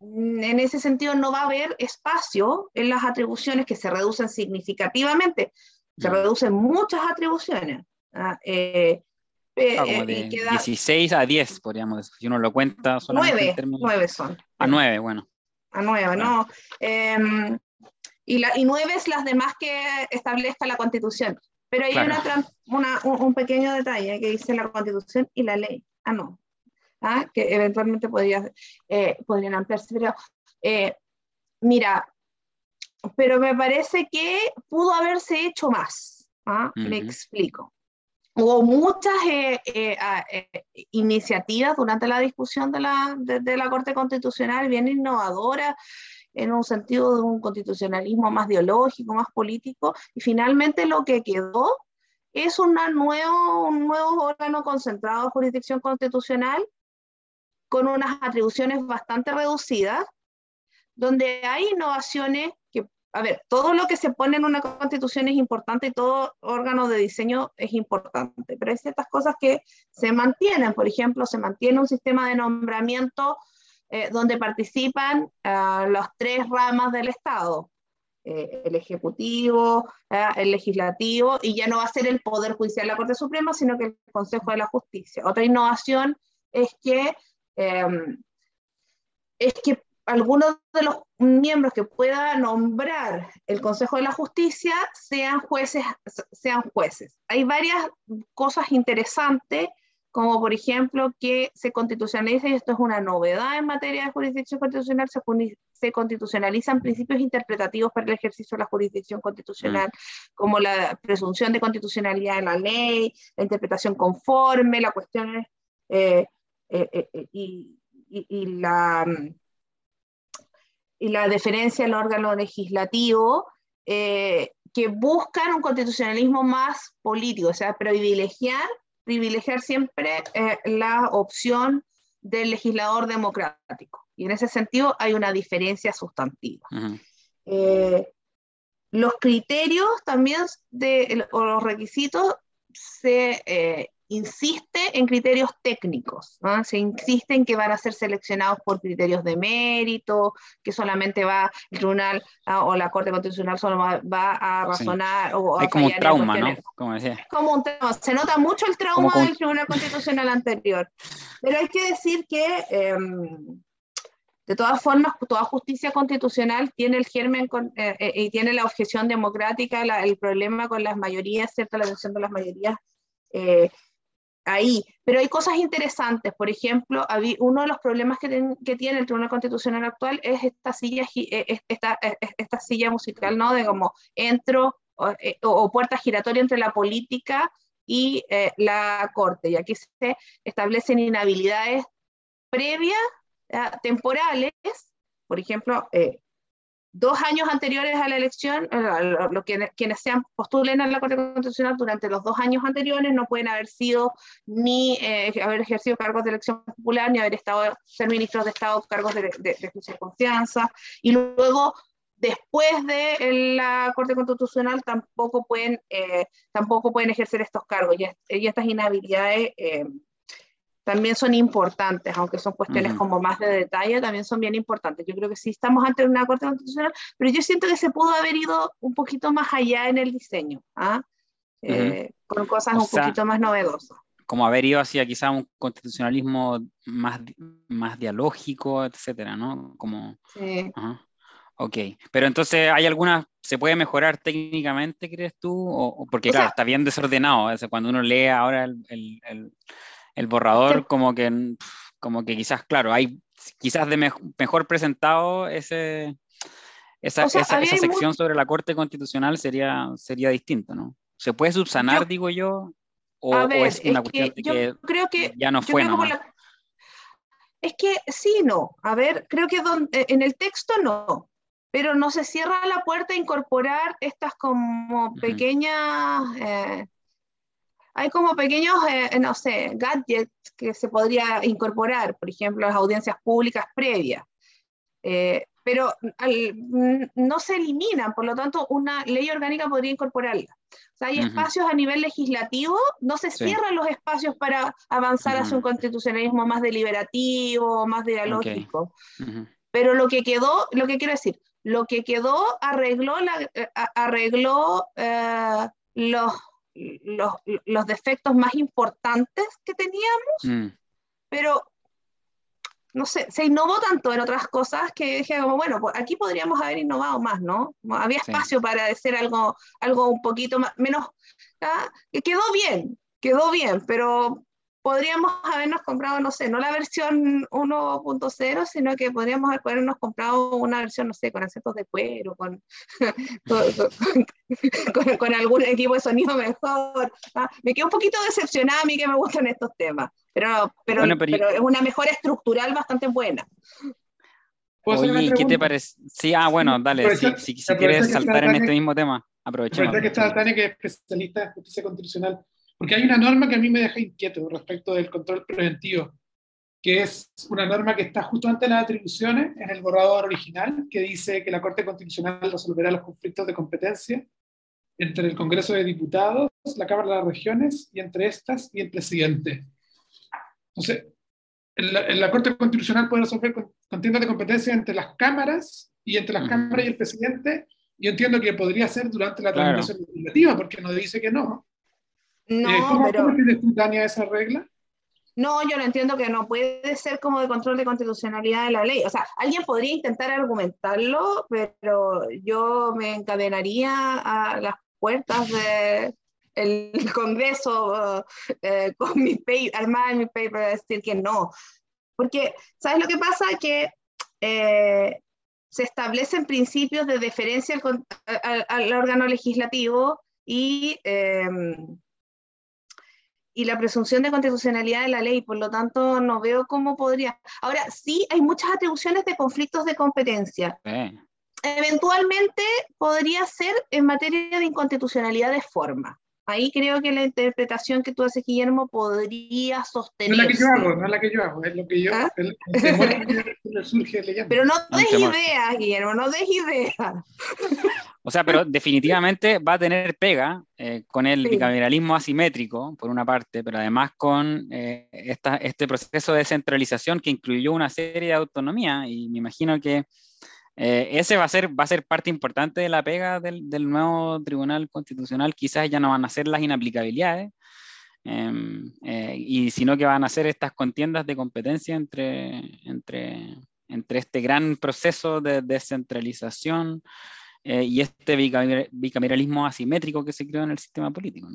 en ese sentido no va a haber espacio en las atribuciones que se reducen significativamente. Se reducen muchas atribuciones. ¿ah? Eh, eh, ah, de 16 a 10, podríamos decir. Si uno lo cuenta, son 9, 9 son. A 9, bueno. A 9, no. Em, y, la, y 9 es las demás que establezca la Constitución. Pero hay una, un, pequeño detalle que dice la Constitución y la ley. Ah, no. ¿Ah? Que eventualmente podría, eh, podrían ampliarse. Pero, eh, mira, pero me parece que pudo haberse hecho más. ¿ah? Me explico. hubo muchas eh, eh, eh, iniciativas durante la discusión de la, de, la Corte Constitucional bien innovadoras en un sentido de un constitucionalismo más ideológico, más político, y finalmente lo que quedó es una nuevo, un nuevo órgano concentrado de jurisdicción constitucional con unas atribuciones bastante reducidas, donde hay innovaciones que a ver, todo lo que se pone en una constitución es importante y todo órgano de diseño es importante, pero hay ciertas cosas que se mantienen. Por ejemplo, se mantiene un sistema de nombramiento eh, donde participan uh, las tres ramas del Estado, eh, el Ejecutivo, uh, el Legislativo, y ya no va a ser el Poder Judicial la Corte Suprema, sino que el Consejo de la Justicia. Otra innovación es que, um, es que algunos de los miembros que pueda nombrar el Consejo de la Justicia sean jueces, sean jueces. Hay varias cosas interesantes, como por ejemplo que se constitucionaliza, y esto es una novedad en materia de jurisdicción constitucional, se, se constitucionalizan principios interpretativos para el ejercicio de la jurisdicción constitucional, mm. como la presunción de constitucionalidad de la ley, la interpretación conforme, la cuestión eh, eh, eh, y, y la y la deferencia al órgano legislativo, eh, que buscan un constitucionalismo más político, o sea, privilegiar, privilegiar siempre eh, la opción del legislador democrático. Y en ese sentido hay una diferencia sustantiva. Eh, los criterios también de, o los requisitos se insiste en criterios técnicos, se insiste en que van a ser seleccionados por criterios de mérito, que solamente va el tribunal o la Corte Constitucional solo va, a razonar o Hay como un trauma, ¿no? Como decía. Como un trauma. Se nota mucho el trauma del Tribunal Constitucional anterior. Pero hay que decir que, em, de todas formas, toda justicia constitucional tiene el germen eh, eh, y tiene la objeción democrática, el problema con las mayorías, ¿cierto? La elección de las mayorías. Eh, ahí. Pero hay cosas interesantes. Por ejemplo, uno de los problemas que, tiene el Tribunal Constitucional actual es esta silla, eh, esta, eh, silla musical, ¿no? De como entro eh, o, puerta giratoria entre la política y la Corte. Y aquí se establecen inhabilidades previas, temporales, por ejemplo, dos años anteriores a la elección, eh, lo, que, quienes sean postulen a la Corte Constitucional durante los dos años anteriores no pueden haber sido ni eh, haber ejercido cargos de elección popular, ni haber estado, ser ministros de Estado, cargos de, de, confianza, y luego después de la Corte Constitucional tampoco pueden, eh, tampoco pueden ejercer estos cargos. Y, y estas inhabilidades también son importantes, aunque son cuestiones como más de detalle, también son bien importantes. Yo creo que sí estamos ante una Corte Constitucional, pero yo siento que se pudo haber ido un poquito más allá en el diseño, ¿ah? Eh, con cosas un poquito más novedosas. Como haber ido hacia quizá un constitucionalismo más, más dialógico, etcétera, ¿no? Como, sí. Ok, pero entonces, ¿hay alguna, se puede mejorar técnicamente, crees tú? O, porque, claro, está bien desordenado. cuando uno lee ahora el, el borrador como que, como que quizás, claro, hay quizás de mejor presentado ese, esa, esa, sección sobre la Corte Constitucional sería, sería distinto, ¿no? ¿Se puede subsanar, digo yo? ¿O, es una cuestión que, creo que ya no fue, no? Es que sí, no. A ver, creo que eh, en el texto no, pero no se cierra la puerta a incorporar estas como pequeñas... Eh, hay como pequeños, eh, no sé, gadgets que se podría incorporar, por ejemplo, las audiencias públicas previas. Eh, pero no se eliminan, por lo tanto, una ley orgánica podría incorporarla. O sea, hay espacios a nivel legislativo, no se cierran los espacios para avanzar hacia un constitucionalismo más deliberativo, más dialógico. Pero lo que quedó, lo que quiero decir, lo que quedó arregló, la, eh, arregló los los, los defectos más importantes que teníamos, mm. pero no sé, se innovó tanto en otras cosas que dije como, bueno, pues aquí podríamos haber innovado más, ¿no? Había espacio para hacer algo, algo un poquito más, menos, que quedó bien, quedó bien, pero podríamos habernos comprado, no sé, no la versión 1.0, sino que podríamos habernos comprado una versión, no sé, con acentos de cuero, con, con, algún equipo de sonido mejor. ¿ah? Me quedo un poquito decepcionada a mí que me gustan estos temas, pero, pero, pero, es una mejora estructural bastante buena. Oye, ¿qué te parece? Sí, ah, bueno, dale, si, si, quieres saltar en este mismo tema, aprovechemos. que está Tania, que es especialista en justicia constitucional porque hay una norma que a mí me deja inquieto respecto del control preventivo, que es una norma que está justo antes de las atribuciones en el borrador original, que dice que la Corte Constitucional resolverá los conflictos de competencia entre el Congreso de Diputados, la Cámara de las Regiones y entre estas y el presidente. Entonces, en la, Corte Constitucional puede resolver contiendas de competencia entre las cámaras y entre las cámaras y el presidente. Y entiendo que podría ser durante la tramitación legislativa, porque no dice que no. No, eh, ¿Cómo, pero... ¿cómo esa regla? No, yo no entiendo que no puede ser como de control de constitucionalidad de la ley. O sea, alguien podría intentar argumentarlo, pero yo me encadenaría a las puertas del el Congreso eh, con mi paper, armar mi paper, decir que no. Porque, ¿sabes lo que pasa? Que eh, se establecen principios de deferencia al, al, órgano legislativo y y la presunción de constitucionalidad de la ley, por lo tanto no veo cómo podría. Ahora, sí hay muchas atribuciones de conflictos de competencia. Eventualmente podría ser en materia de inconstitucionalidad de forma. Ahí creo que la interpretación que tú haces, Guillermo, podría sostener. No es la que yo hago, no es la que yo hago, es lo que yo. ¿Ah? El, surge Pero no des ideas, Guillermo, no des ideas. O sea, pero definitivamente va a tener pega eh, con el bicameralismo asimétrico, por una parte, pero además con eh, esta, este proceso de descentralización que incluyó una serie de autonomía y me imagino que eh, ese va a, ser, va a ser parte importante de la pega del, del, nuevo Tribunal Constitucional. Quizás ya no van a ser las inaplicabilidades, em, y sino que van a ser estas contiendas de competencia entre, entre, entre este gran proceso de descentralización. Eh, y este bicameralismo asimétrico que se creó en el sistema político.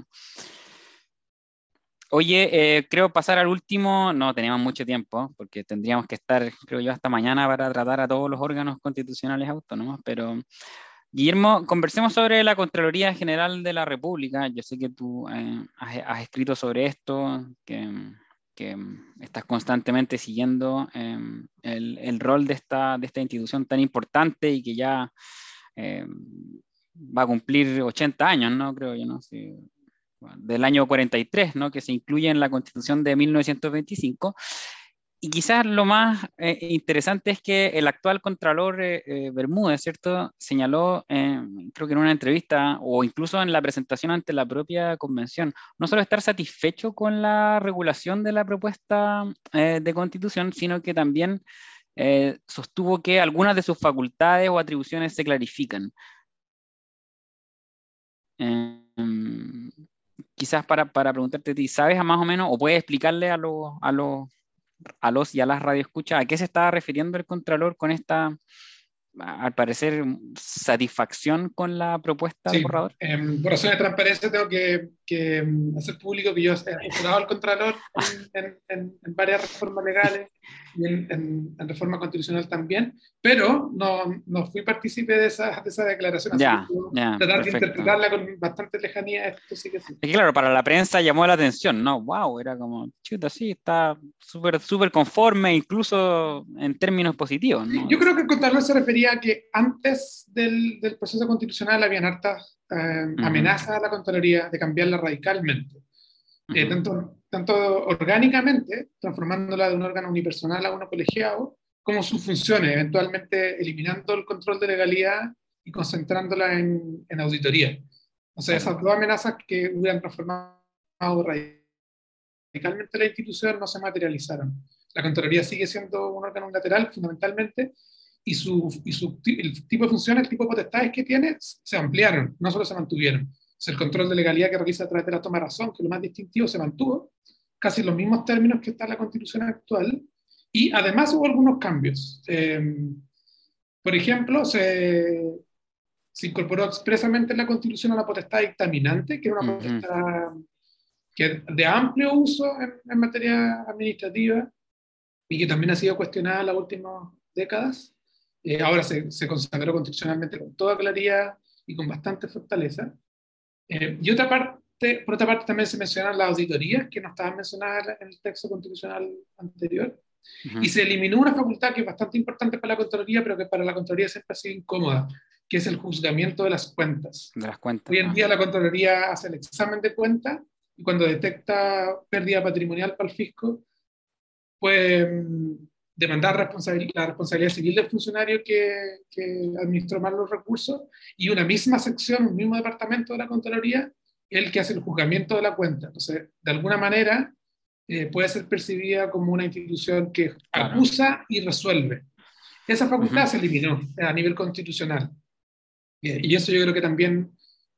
Oye, eh, creo pasar al último, no tenemos mucho tiempo, porque tendríamos que estar, creo yo, hasta mañana para tratar a todos los órganos constitucionales autónomos, pero Guillermo, conversemos sobre la Contraloría General de la República. Yo sé que tú eh, has, escrito sobre esto, que, que estás constantemente siguiendo el, el, rol de esta, de esta institución tan importante y que ya eh, va a cumplir 80 años, ¿no? Creo yo, ¿no? del año 43, ¿no? Que se incluye en la Constitución de 1925. Y quizás lo más eh, interesante es que el actual Contralor eh, Bermúdez, ¿cierto? Señaló, creo que en una entrevista o incluso en la presentación ante la propia convención, no solo estar satisfecho con la regulación de la propuesta de constitución, sino que también eh, sostuvo que algunas de sus facultades o atribuciones se clarifican. Em, quizás para, para preguntarte a ti, ¿sabes más o menos o puedes explicarle a, los a, los a los y a las radioescuchas a qué se estaba refiriendo el Contralor con esta al parecer, satisfacción con la propuesta del borrador? Eh, por razones de transparencia tengo que, que, mm, hacer público que yo he asesorado al Contralor en, en, en, varias reformas legales y en, reforma constitucional también, pero no, no fui partícipe de esa, de esa declaración. Ya, ya, tratar de interpretarla con bastante lejanía, esto sí que sí. Que claro, para la prensa llamó la atención, ¿no? ¡Wow! Era como, chuta, sí, está súper súper conforme, incluso en términos positivos. ¿no? Yo creo que Contralor se refería a que antes del, del proceso constitucional habían hartas eh, amenazas a la Contraloría de cambiarla radicalmente. Eh, tanto, tanto orgánicamente, transformándola de un órgano unipersonal a uno colegiado, como sus funciones, eventualmente eliminando el control de legalidad y concentrándola en, en auditoría. O sea, esas dos amenazas que hubieran transformado radicalmente la institución no se materializaron. La Contraloría sigue siendo un órgano lateral fundamentalmente y, su, y su, el tipo de funciones, el tipo de potestades que tiene se ampliaron, no solo se mantuvieron. El control de legalidad que realiza a través de la toma de razón, que es lo más distintivo, se mantuvo, casi los mismos términos que está en la constitución actual, y además hubo algunos cambios. Eh, por ejemplo, se, se, incorporó expresamente en la constitución a la potestad dictaminante, que era una potestad que de amplio uso en, materia administrativa y que también ha sido cuestionada en las últimas décadas. Eh, ahora se, se, consagró constitucionalmente con toda claridad y con bastante fortaleza. Eh, y otra parte, por otra parte también se mencionan las auditorías que no estaban mencionadas en el texto constitucional anterior. Y se eliminó una facultad que es bastante importante para la Contraloría, pero que para la Contraloría siempre ha sido incómoda, que es el juzgamiento de las cuentas. De las cuentas. Hoy en día la Contraloría hace el examen de cuenta y cuando detecta pérdida patrimonial para el fisco, puede demandar la responsabilidad civil del funcionario que, que, administró mal los recursos y una misma sección, un mismo departamento de la Contraloría, el que hace el juzgamiento de la cuenta. Entonces, de alguna manera, eh, puede ser percibida como una institución que acusa y resuelve. Esa facultad se eliminó a nivel constitucional. Eh, y eso yo creo que también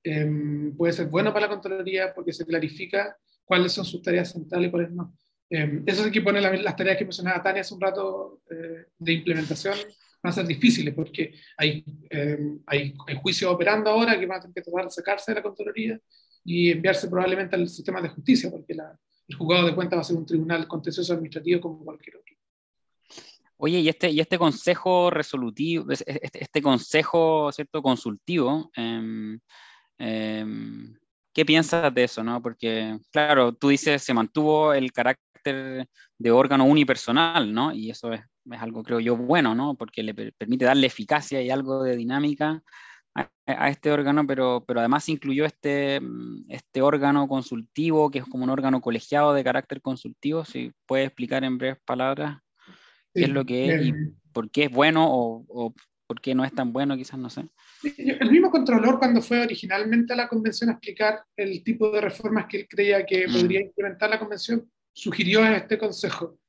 em, puede ser bueno para la Contraloría porque se clarifica cuáles son sus tareas centrales y cuáles no. Eh, eso sí que pone las tareas que mencionaba Tania hace un rato eh, de implementación van a ser difíciles porque hay, em, hay, hay, juicios operando ahora que van a tener que tratar de sacarse de la Contraloría y enviarse probablemente al sistema de justicia porque la, el juzgado de cuentas va a ser un tribunal contencioso administrativo como cualquier otro. Oye, y este, y este consejo resolutivo, este, este consejo ¿cierto? consultivo, eh, eh, ¿qué piensas de eso? No? Porque, claro, tú dices, se mantuvo el carácter de órgano unipersonal, ¿no? Y eso es, es algo, creo yo, bueno, ¿no? Porque le permite darle eficacia y algo de dinámica a, este órgano, pero, pero además incluyó este, mm, este órgano consultivo, que es como un órgano colegiado de carácter consultivo, si puede explicar en breves palabras qué es lo que es y por qué es bueno o, o, por qué no es tan bueno, quizás no sé. El mismo controlador cuando fue originalmente a la convención a explicar el tipo de reformas que él creía que mm. podría implementar la convención, sugirió este consejo.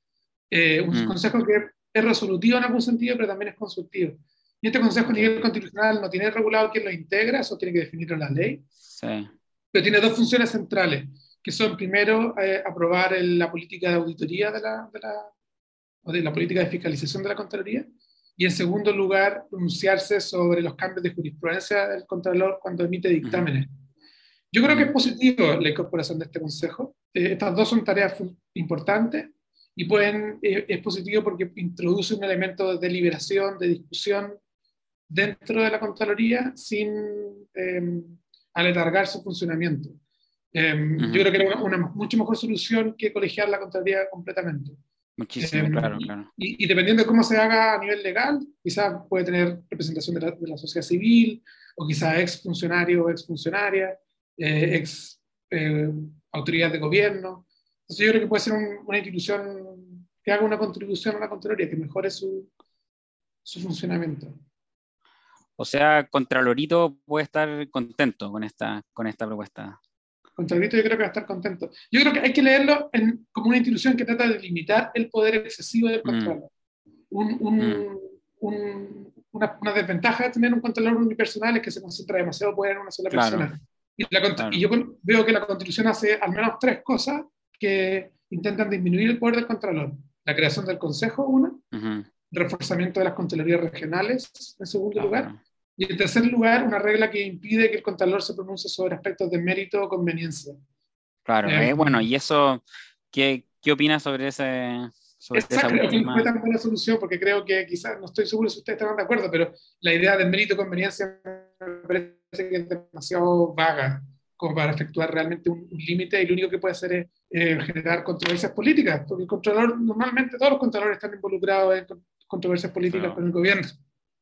Eh, un mm. consejo que es resolutivo en algún sentido, pero también es consultivo. Y este Consejo a nivel constitucional no tiene regulado quién lo integra, eso tiene que definirlo en la ley. Sí. Pero tiene dos funciones centrales, que son primero eh, aprobar la política de auditoría de la, de la, o de la política de fiscalización de la Contraloría, y en segundo lugar pronunciarse sobre los cambios de jurisprudencia del Contralor cuando emite dictámenes. Yo creo que es positivo la incorporación de este Consejo. Eh, estas dos son tareas importantes y pueden, eh, es positivo porque introduce un elemento de deliberación, de discusión dentro de la Contraloría sin eh, aletargar su funcionamiento. Em, yo creo que era una, mucho mejor solución que colegiar la Contraloría completamente. Muchísimo, em, claro, claro. Y, dependiendo de cómo se haga a nivel legal, quizás puede tener representación de la, sociedad civil, o quizás ex funcionario o ex funcionaria, eh, ex eh, autoridad de gobierno. Entonces yo creo que puede ser una institución que haga una contribución a la Contraloría, que mejore su, su funcionamiento. O sea, Contralorito puede estar contento con esta, con esta propuesta. Contralorito yo creo que va a estar contento. Yo creo que hay que leerlo como una institución que trata de limitar el poder excesivo del mm. Contralor. Mm. una, desventaja de tener un Contralor unipersonal es que se concentra demasiado poder en una sola persona. Y, yo yo veo que la Constitución hace al menos tres cosas que intentan disminuir el poder del Contralor. La creación del Consejo, una. Reforzamiento de las Contralorías regionales, en segundo lugar. Y en tercer lugar, una regla que impide que el Contralor se pronuncie sobre aspectos de mérito o conveniencia. Claro, eh, eh, bueno, y eso, ¿qué, qué opinas sobre ese, sobre esa creo que fue tan buena solución, porque creo que quizás, no estoy seguro si ustedes están de acuerdo, pero la idea de mérito o conveniencia me parece que es demasiado vaga como para efectuar realmente un, límite y lo único que puede hacer es eh, generar controversias políticas, porque el controlador, normalmente todos los controladores están involucrados en controversias políticas con el gobierno.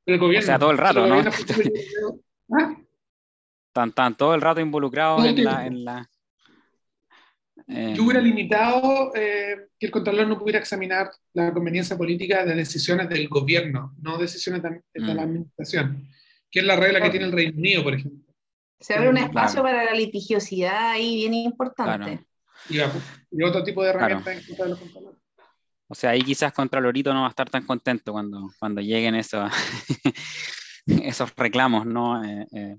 O sea, todo el rato, ¿no? ¿Ah? Todo el rato involucrados en la... En la Yo hubiera limitado eh, que el Contralor no pudiera examinar la conveniencia política de decisiones del gobierno, no decisiones de, la mm. administración, que es la regla que tiene el Reino Unido, por ejemplo. Se abre un espacio para la litigiosidad ahí bien importante. Y, otro tipo de herramientas en contra de los Contralores. O sea, ahí quizás Contralorito no va a estar tan contento cuando, cuando lleguen esos, esos reclamos ¿no? Eh, eh,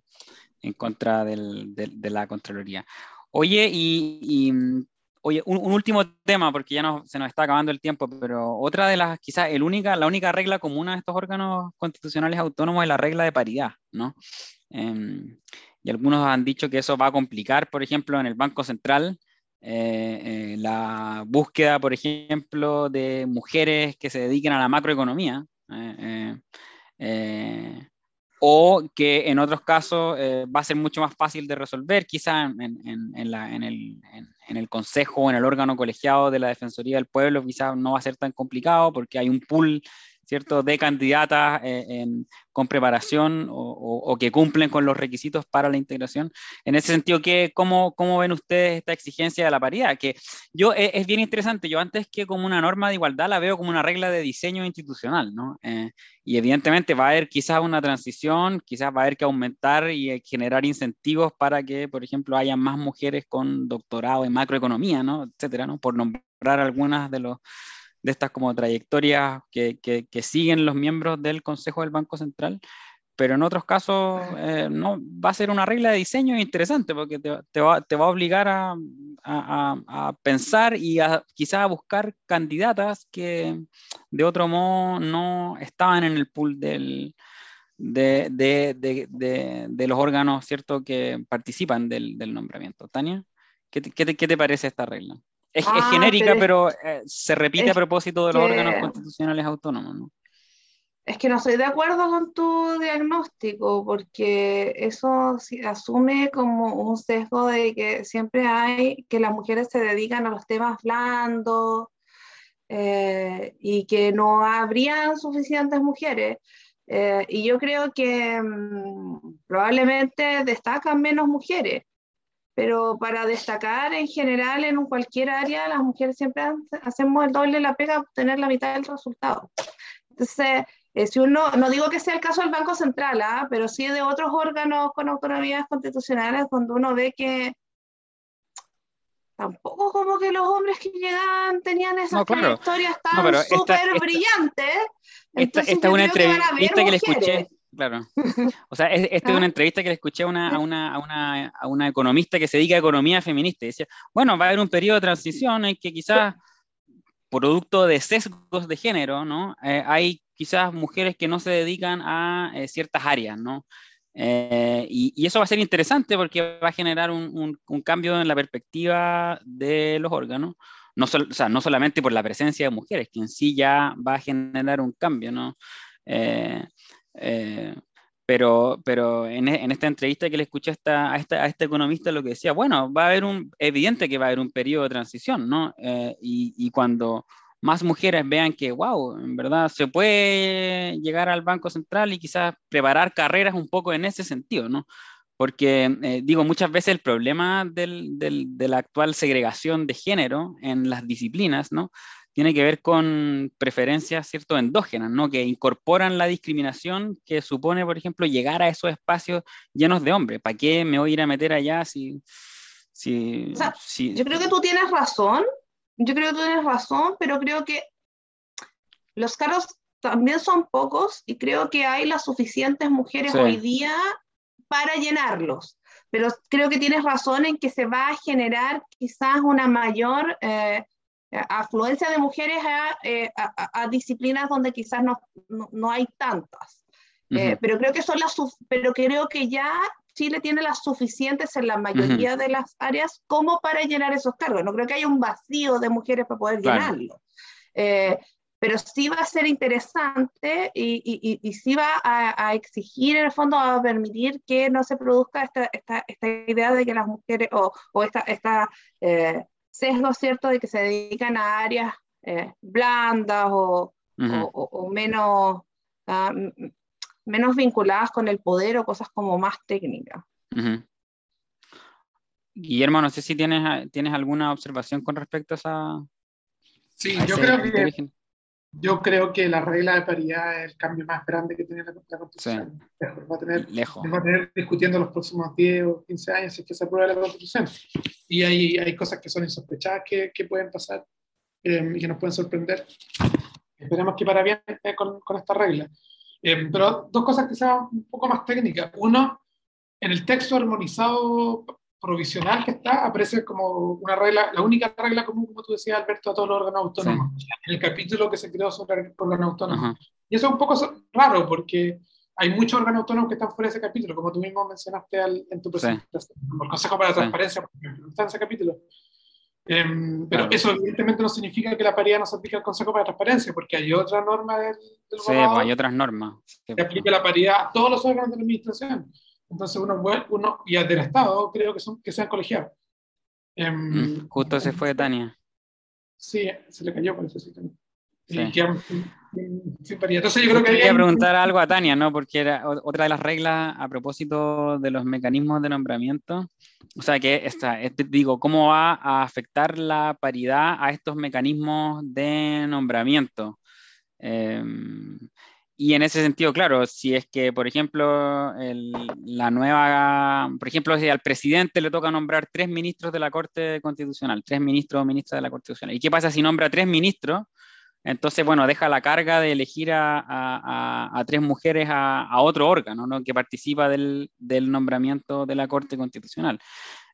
en contra del, de la Contraloría. Oye, y, oye, un, último tema, porque ya no, se nos está acabando el tiempo, pero otra de las, quizás el única, la única regla común a estos órganos constitucionales autónomos es la regla de paridad, ¿no? Em, y algunos han dicho que eso va a complicar, por ejemplo, en el Banco Central, eh, eh, la búsqueda, por ejemplo, de mujeres que se dediquen a la macroeconomía, o que en otros casos va a ser mucho más fácil de resolver, quizá en, en, el, en, el, consejo o en el órgano colegiado de la Defensoría del Pueblo, quizá no va a ser tan complicado porque hay un pool ¿cierto? de candidatas eh, con preparación o, que cumplen con los requisitos para la integración. En ese sentido, ¿qué, cómo, ¿cómo ven ustedes esta exigencia de la paridad? Que yo e, es, bien interesante, yo antes que como una norma de igualdad la veo como una regla de diseño institucional, ¿no? Eh, y evidentemente va a haber quizás una transición, quizás va a haber que aumentar y eh, generar incentivos para que, por ejemplo, haya más mujeres con doctorado en macroeconomía, ¿no? Etcétera, ¿no? Por nombrar algunas de los de estas como trayectorias que, que, siguen los miembros del Consejo del Banco Central, pero en otros casos eh, no, va a ser una regla de diseño interesante porque te, va, te va, a obligar a, a, a, pensar y a quizás a buscar candidatas que de otro modo no estaban en el pool del, de, de, de, de, los órganos ¿cierto? que participan del, del nombramiento. Tania, ¿qué qué qué te parece esta regla? Es, ah, genérica, pero, eh, se repite a propósito de los órganos constitucionales autónomos, ¿no? Es que no estoy de acuerdo con tu diagnóstico, porque eso asume como un sesgo de que siempre hay que las mujeres se dedican a los temas blandos eh, y que no habrían suficientes mujeres. Eh, y yo creo que mm, probablemente destacan menos mujeres pero para destacar en general en cualquier área, las mujeres siempre hacemos el doble de la pega para obtener la mitad del resultado. Entonces, eh, si uno, no digo que sea el caso del Banco Central, ¿ah? pero sí de otros órganos con autonomías constitucionales donde uno ve que tampoco como que los hombres que llegaban tenían esas no, historias tan súper brillantes. Esta, es una entrevista que le escuché Claro. O sea, esta es una ah. entrevista que le escuché a una, a, una, a, una, a una, economista que se dedica a economía feminista. Y decía, bueno, va a haber un periodo de transición en que quizás, producto de sesgos de género, ¿no? Eh, hay quizás mujeres que no se dedican a eh, ciertas áreas, ¿no? Eh, y, y, eso va a ser interesante porque va a generar un, un, cambio en la perspectiva de los órganos. No, o sea, no solamente por la presencia de mujeres, que en sí ya va a generar un cambio, ¿no? Eh, pero, pero en, en, esta entrevista que le escuché a esta, a, esta, a este economista lo que decía, bueno, va a haber un, evidente que va a haber un periodo de transición, ¿no? Eh, y, y, cuando más mujeres vean que, wow, en verdad se puede llegar al Banco Central y quizás preparar carreras un poco en ese sentido, ¿no? Porque, eh, digo, muchas veces el problema del, del, de la actual segregación de género en las disciplinas, ¿no? Tiene que ver con preferencias cierto endógenas, ¿no? que incorporan la discriminación que supone, por ejemplo, llegar a esos espacios llenos de hombres. ¿Para qué me voy a ir a meter allá si... si, Yo creo que tú tienes razón, yo creo que tú tienes razón, pero creo que los cargos también son pocos y creo que hay las suficientes mujeres hoy día para llenarlos. Pero creo que tienes razón en que se va a generar quizás una mayor... Eh, afluencia de mujeres eh, a, a, disciplinas donde quizás no, no, hay tantas. Eh, pero creo que son las pero creo que ya Chile tiene las suficientes en la mayoría de las áreas como para llenar esos cargos. No creo que haya un vacío de mujeres para poder llenarlo. Eh, pero sí va a ser interesante y, y, y, sí va a, a, exigir, en el fondo, a permitir que no se produzca esta, esta, esta idea de que las mujeres o, o esta, esta sesgo, ¿cierto?, de que se dedican a áreas eh, blandas o, o, menos, ah, menos vinculadas con el poder o cosas como más técnicas. Guillermo, no sé si tienes, tienes alguna observación con respecto a esa... Sí, yo creo que... Yo creo que la regla de paridad es el cambio más grande que tiene la, Constitución. Va, a tener, va a tener discutiendo los próximos 10 o 15 años si es que se aprueba la Constitución. Y hay, hay cosas que son insospechadas que, que pueden pasar eh, y que nos pueden sorprender. Esperemos que para bien eh, con, con, esta regla. Eh, pero dos cosas que sean un poco más técnicas. Uno, en el texto armonizado provisional que está, aparece como una regla, la única regla común, como tú decías, Alberto, a todos los órganos autónomos, en el capítulo que se creó sobre el órgano autónomo. Y eso es un poco raro, porque hay muchos órganos autónomos que están fuera de ese capítulo, como tú mismo mencionaste en tu presentación, el Consejo para la Transparencia, por ejemplo, está en ese capítulo. Em, pero eso evidentemente no significa que la paridad no se aplique al Consejo para Transparencia, porque hay otra norma del, del Sí, pues hay otras normas. Sí, que pues. aplica la paridad a todos los órganos de la administración. Entonces uno, uno y del Estado creo que, son, que sean colegiados. Em, Mm, Justo se fue Tania. Sí, se le cayó por eso sí. Sí. Entonces yo creo que Quería preguntar algo a Tania, ¿no? Porque era otra de las reglas a propósito de los mecanismos de nombramiento. O sea, que esta, este- digo, ¿cómo va a afectar la paridad a estos mecanismos de nombramiento? Em, y en ese sentido, claro, si es que, por ejemplo, el- la nueva, por ejemplo, si al presidente le toca nombrar tres ministros de la Corte Constitucional, tres ministros o ministras de la Corte Constitucional, ¿y qué pasa si nombra tres ministros? Entonces, bueno, deja la carga de elegir a, a- a- a tres mujeres a, otro órgano, ¿no? Que participa del, del nombramiento de la Corte Constitucional.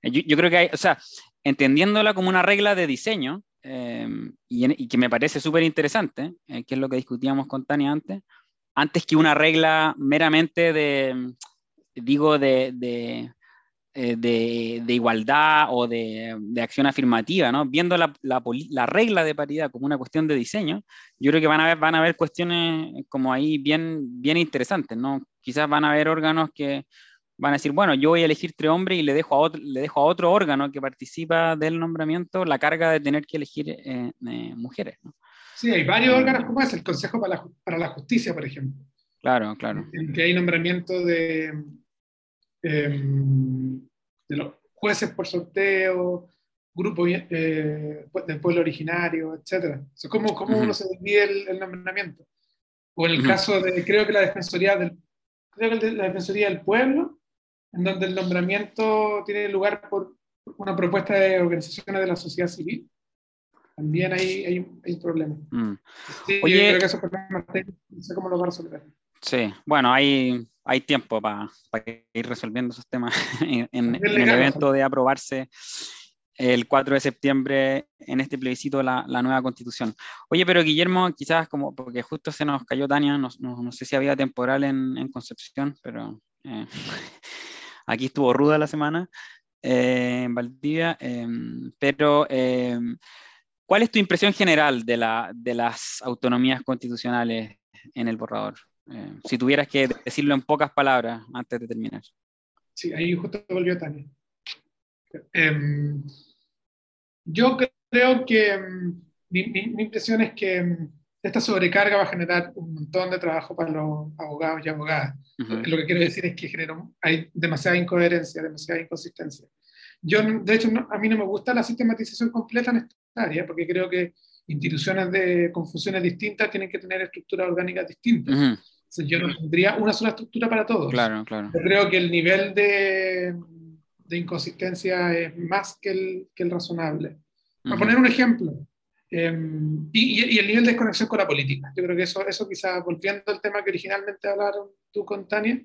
Eh, Yo, yo creo que hay, o sea, entendiéndola como una regla de diseño, eh, y, en- y que me parece súper interesante, eh, que es lo que discutíamos con Tania antes, antes que una regla meramente de, digo, de, de, eh, de- de igualdad o de, acción afirmativa, ¿no? Viendo la, la la regla de paridad como una cuestión de diseño, yo creo que van a haber, van a haber cuestiones como ahí bien, bien interesantes, ¿no? Quizás van a haber órganos que van a decir, bueno, yo voy a elegir tres hombres y le dejo a otro, le dejo a otro órgano que participa del nombramiento la carga de tener que elegir eh, eh, mujeres, ¿no? Sí, hay varios órganos como ese, el Consejo para la, para la Justicia, por ejemplo, Claro, claro. en que hay nombramiento de, em, de los jueces por sorteo, grupo eh, del pueblo originario, etc. O sea, ¿cómo, cómo Ujú. uno se divide el, el nombramiento? O en el Ujú. caso de, creo que la Defensoría del, creo que la Defensoría del Pueblo, en donde el nombramiento tiene lugar por una propuesta de organizaciones de la sociedad civil, también hay, hay, hay un problema. Mm. Sí, Oye- yo creo que esos problemas no sé cómo lo va a resolver. Sí, bueno, hay, hay tiempo para ir resolviendo esos temas en, en- en el evento de aprobarse el 4 de septiembre en este plebiscito la, la nueva constitución. Oye, pero Guillermo, quizás como, porque justo se nos cayó Tania, no, no- no sé si había temporal en, en Concepción, pero eh, aquí estuvo ruda la semana eh, en Valdivia, eh, pero eh, ¿cuál es tu impresión general de, la, de las autonomías constitucionales en el borrador? Eh, si tuvieras que decirlo en pocas palabras antes de terminar. Sí, ahí justo volvió Tania. Em, yo creo que em, mi, mi- mi impresión es que em, esta sobrecarga va a generar un montón de trabajo para los abogados y abogadas. Ujú. Lo que quiero decir es que hay demasiada incoherencia, demasiada inconsistencia. Yo, de hecho, no- a mí no me gusta la sistematización completa en esta área, porque creo que instituciones de, con funciones distintas tienen que tener estructuras orgánicas distintas. Ujú, Entonces, yo no tendría una sola estructura para todos. Claro, claro. Yo creo que el nivel de, de inconsistencia es más que el, que el razonable. Para Ujú. poner un ejemplo, eh, y, y- y el nivel de desconexión con la política. Yo creo que eso, eso quizás, volviendo al tema que originalmente hablaron tú con Tania,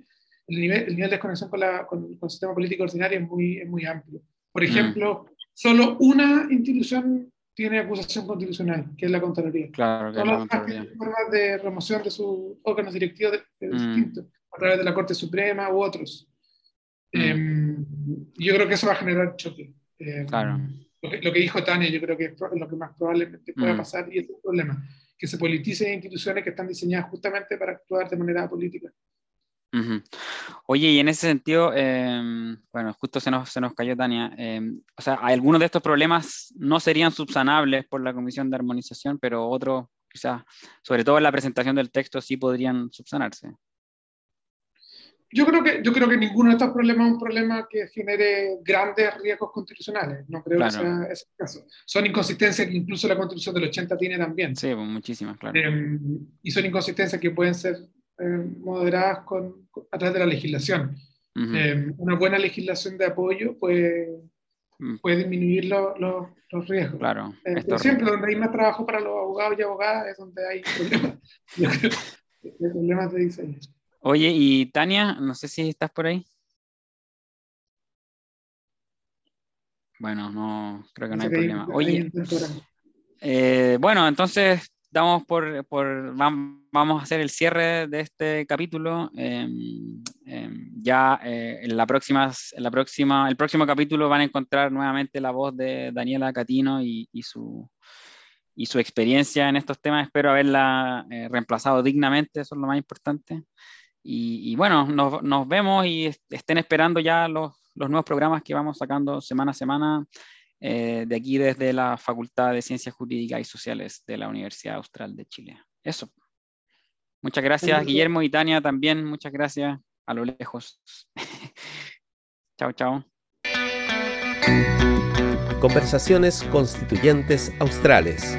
el nivel, el nivel de desconexión con, la, con, con el sistema político ordinario es muy, es muy amplio. Por ejemplo, solo una institución tiene acusación constitucional, que es la Contraloría. Claro, que Todas la las tienen formas de remoción de sus órganos directivos Mm. distintos, a través de la Corte Suprema u otros. Mm. Em, yo creo que eso va a generar choque. Em, Claro. Lo, que, lo que dijo Tania, yo creo que es lo que más probablemente pueda Mm. pasar y es un problema, que se politicen instituciones que están diseñadas justamente para actuar de manera política. Oye, y en ese sentido, eh, bueno, justo se nos, se nos cayó Tania, eh, o sea, algunos de estos problemas no serían subsanables por la Comisión de Armonización, pero otros, quizás, sobre todo en la presentación del texto, sí podrían subsanarse. Yo creo que, yo creo que ninguno de estos problemas es un problema que genere grandes riesgos constitucionales. No creo Claro. que sea ese el caso. Son inconsistencias que incluso la Constitución del 80 tiene también. Sí, pues, muchísimas, claro. Eh, y son inconsistencias que pueden ser eh, moderadas con, a través de la legislación. Eh, una buena legislación de apoyo puede, Mm. puede disminuir lo- lo- los riesgos. Claro. Eh, pero siempre donde hay más trabajo para los abogados y abogadas es donde hay problemas, hay problemas de diseño. Oye, y Tania, no sé si estás por ahí. Bueno, no, creo que no hay problema. Oye. Eh, bueno, entonces damos por, por vamos a hacer el cierre de este capítulo. Em, em, ya eh, en la próxima, en la próxima, el próximo capítulo van a encontrar nuevamente la voz de Daniela Catino y, y su, y su experiencia en estos temas. Espero haberla eh, reemplazado dignamente, eso es lo más importante. Y, y bueno, nos, nos, vemos y estén esperando ya los, los nuevos programas que vamos sacando semana a semana eh, de aquí desde la Facultad de Ciencias Jurídicas y Sociales de la Universidad Austral de Chile. Eso. Muchas gracias, Guillermo y Tania también. Muchas gracias a lo lejos. chao, chao. Conversaciones Constituyentes Australes.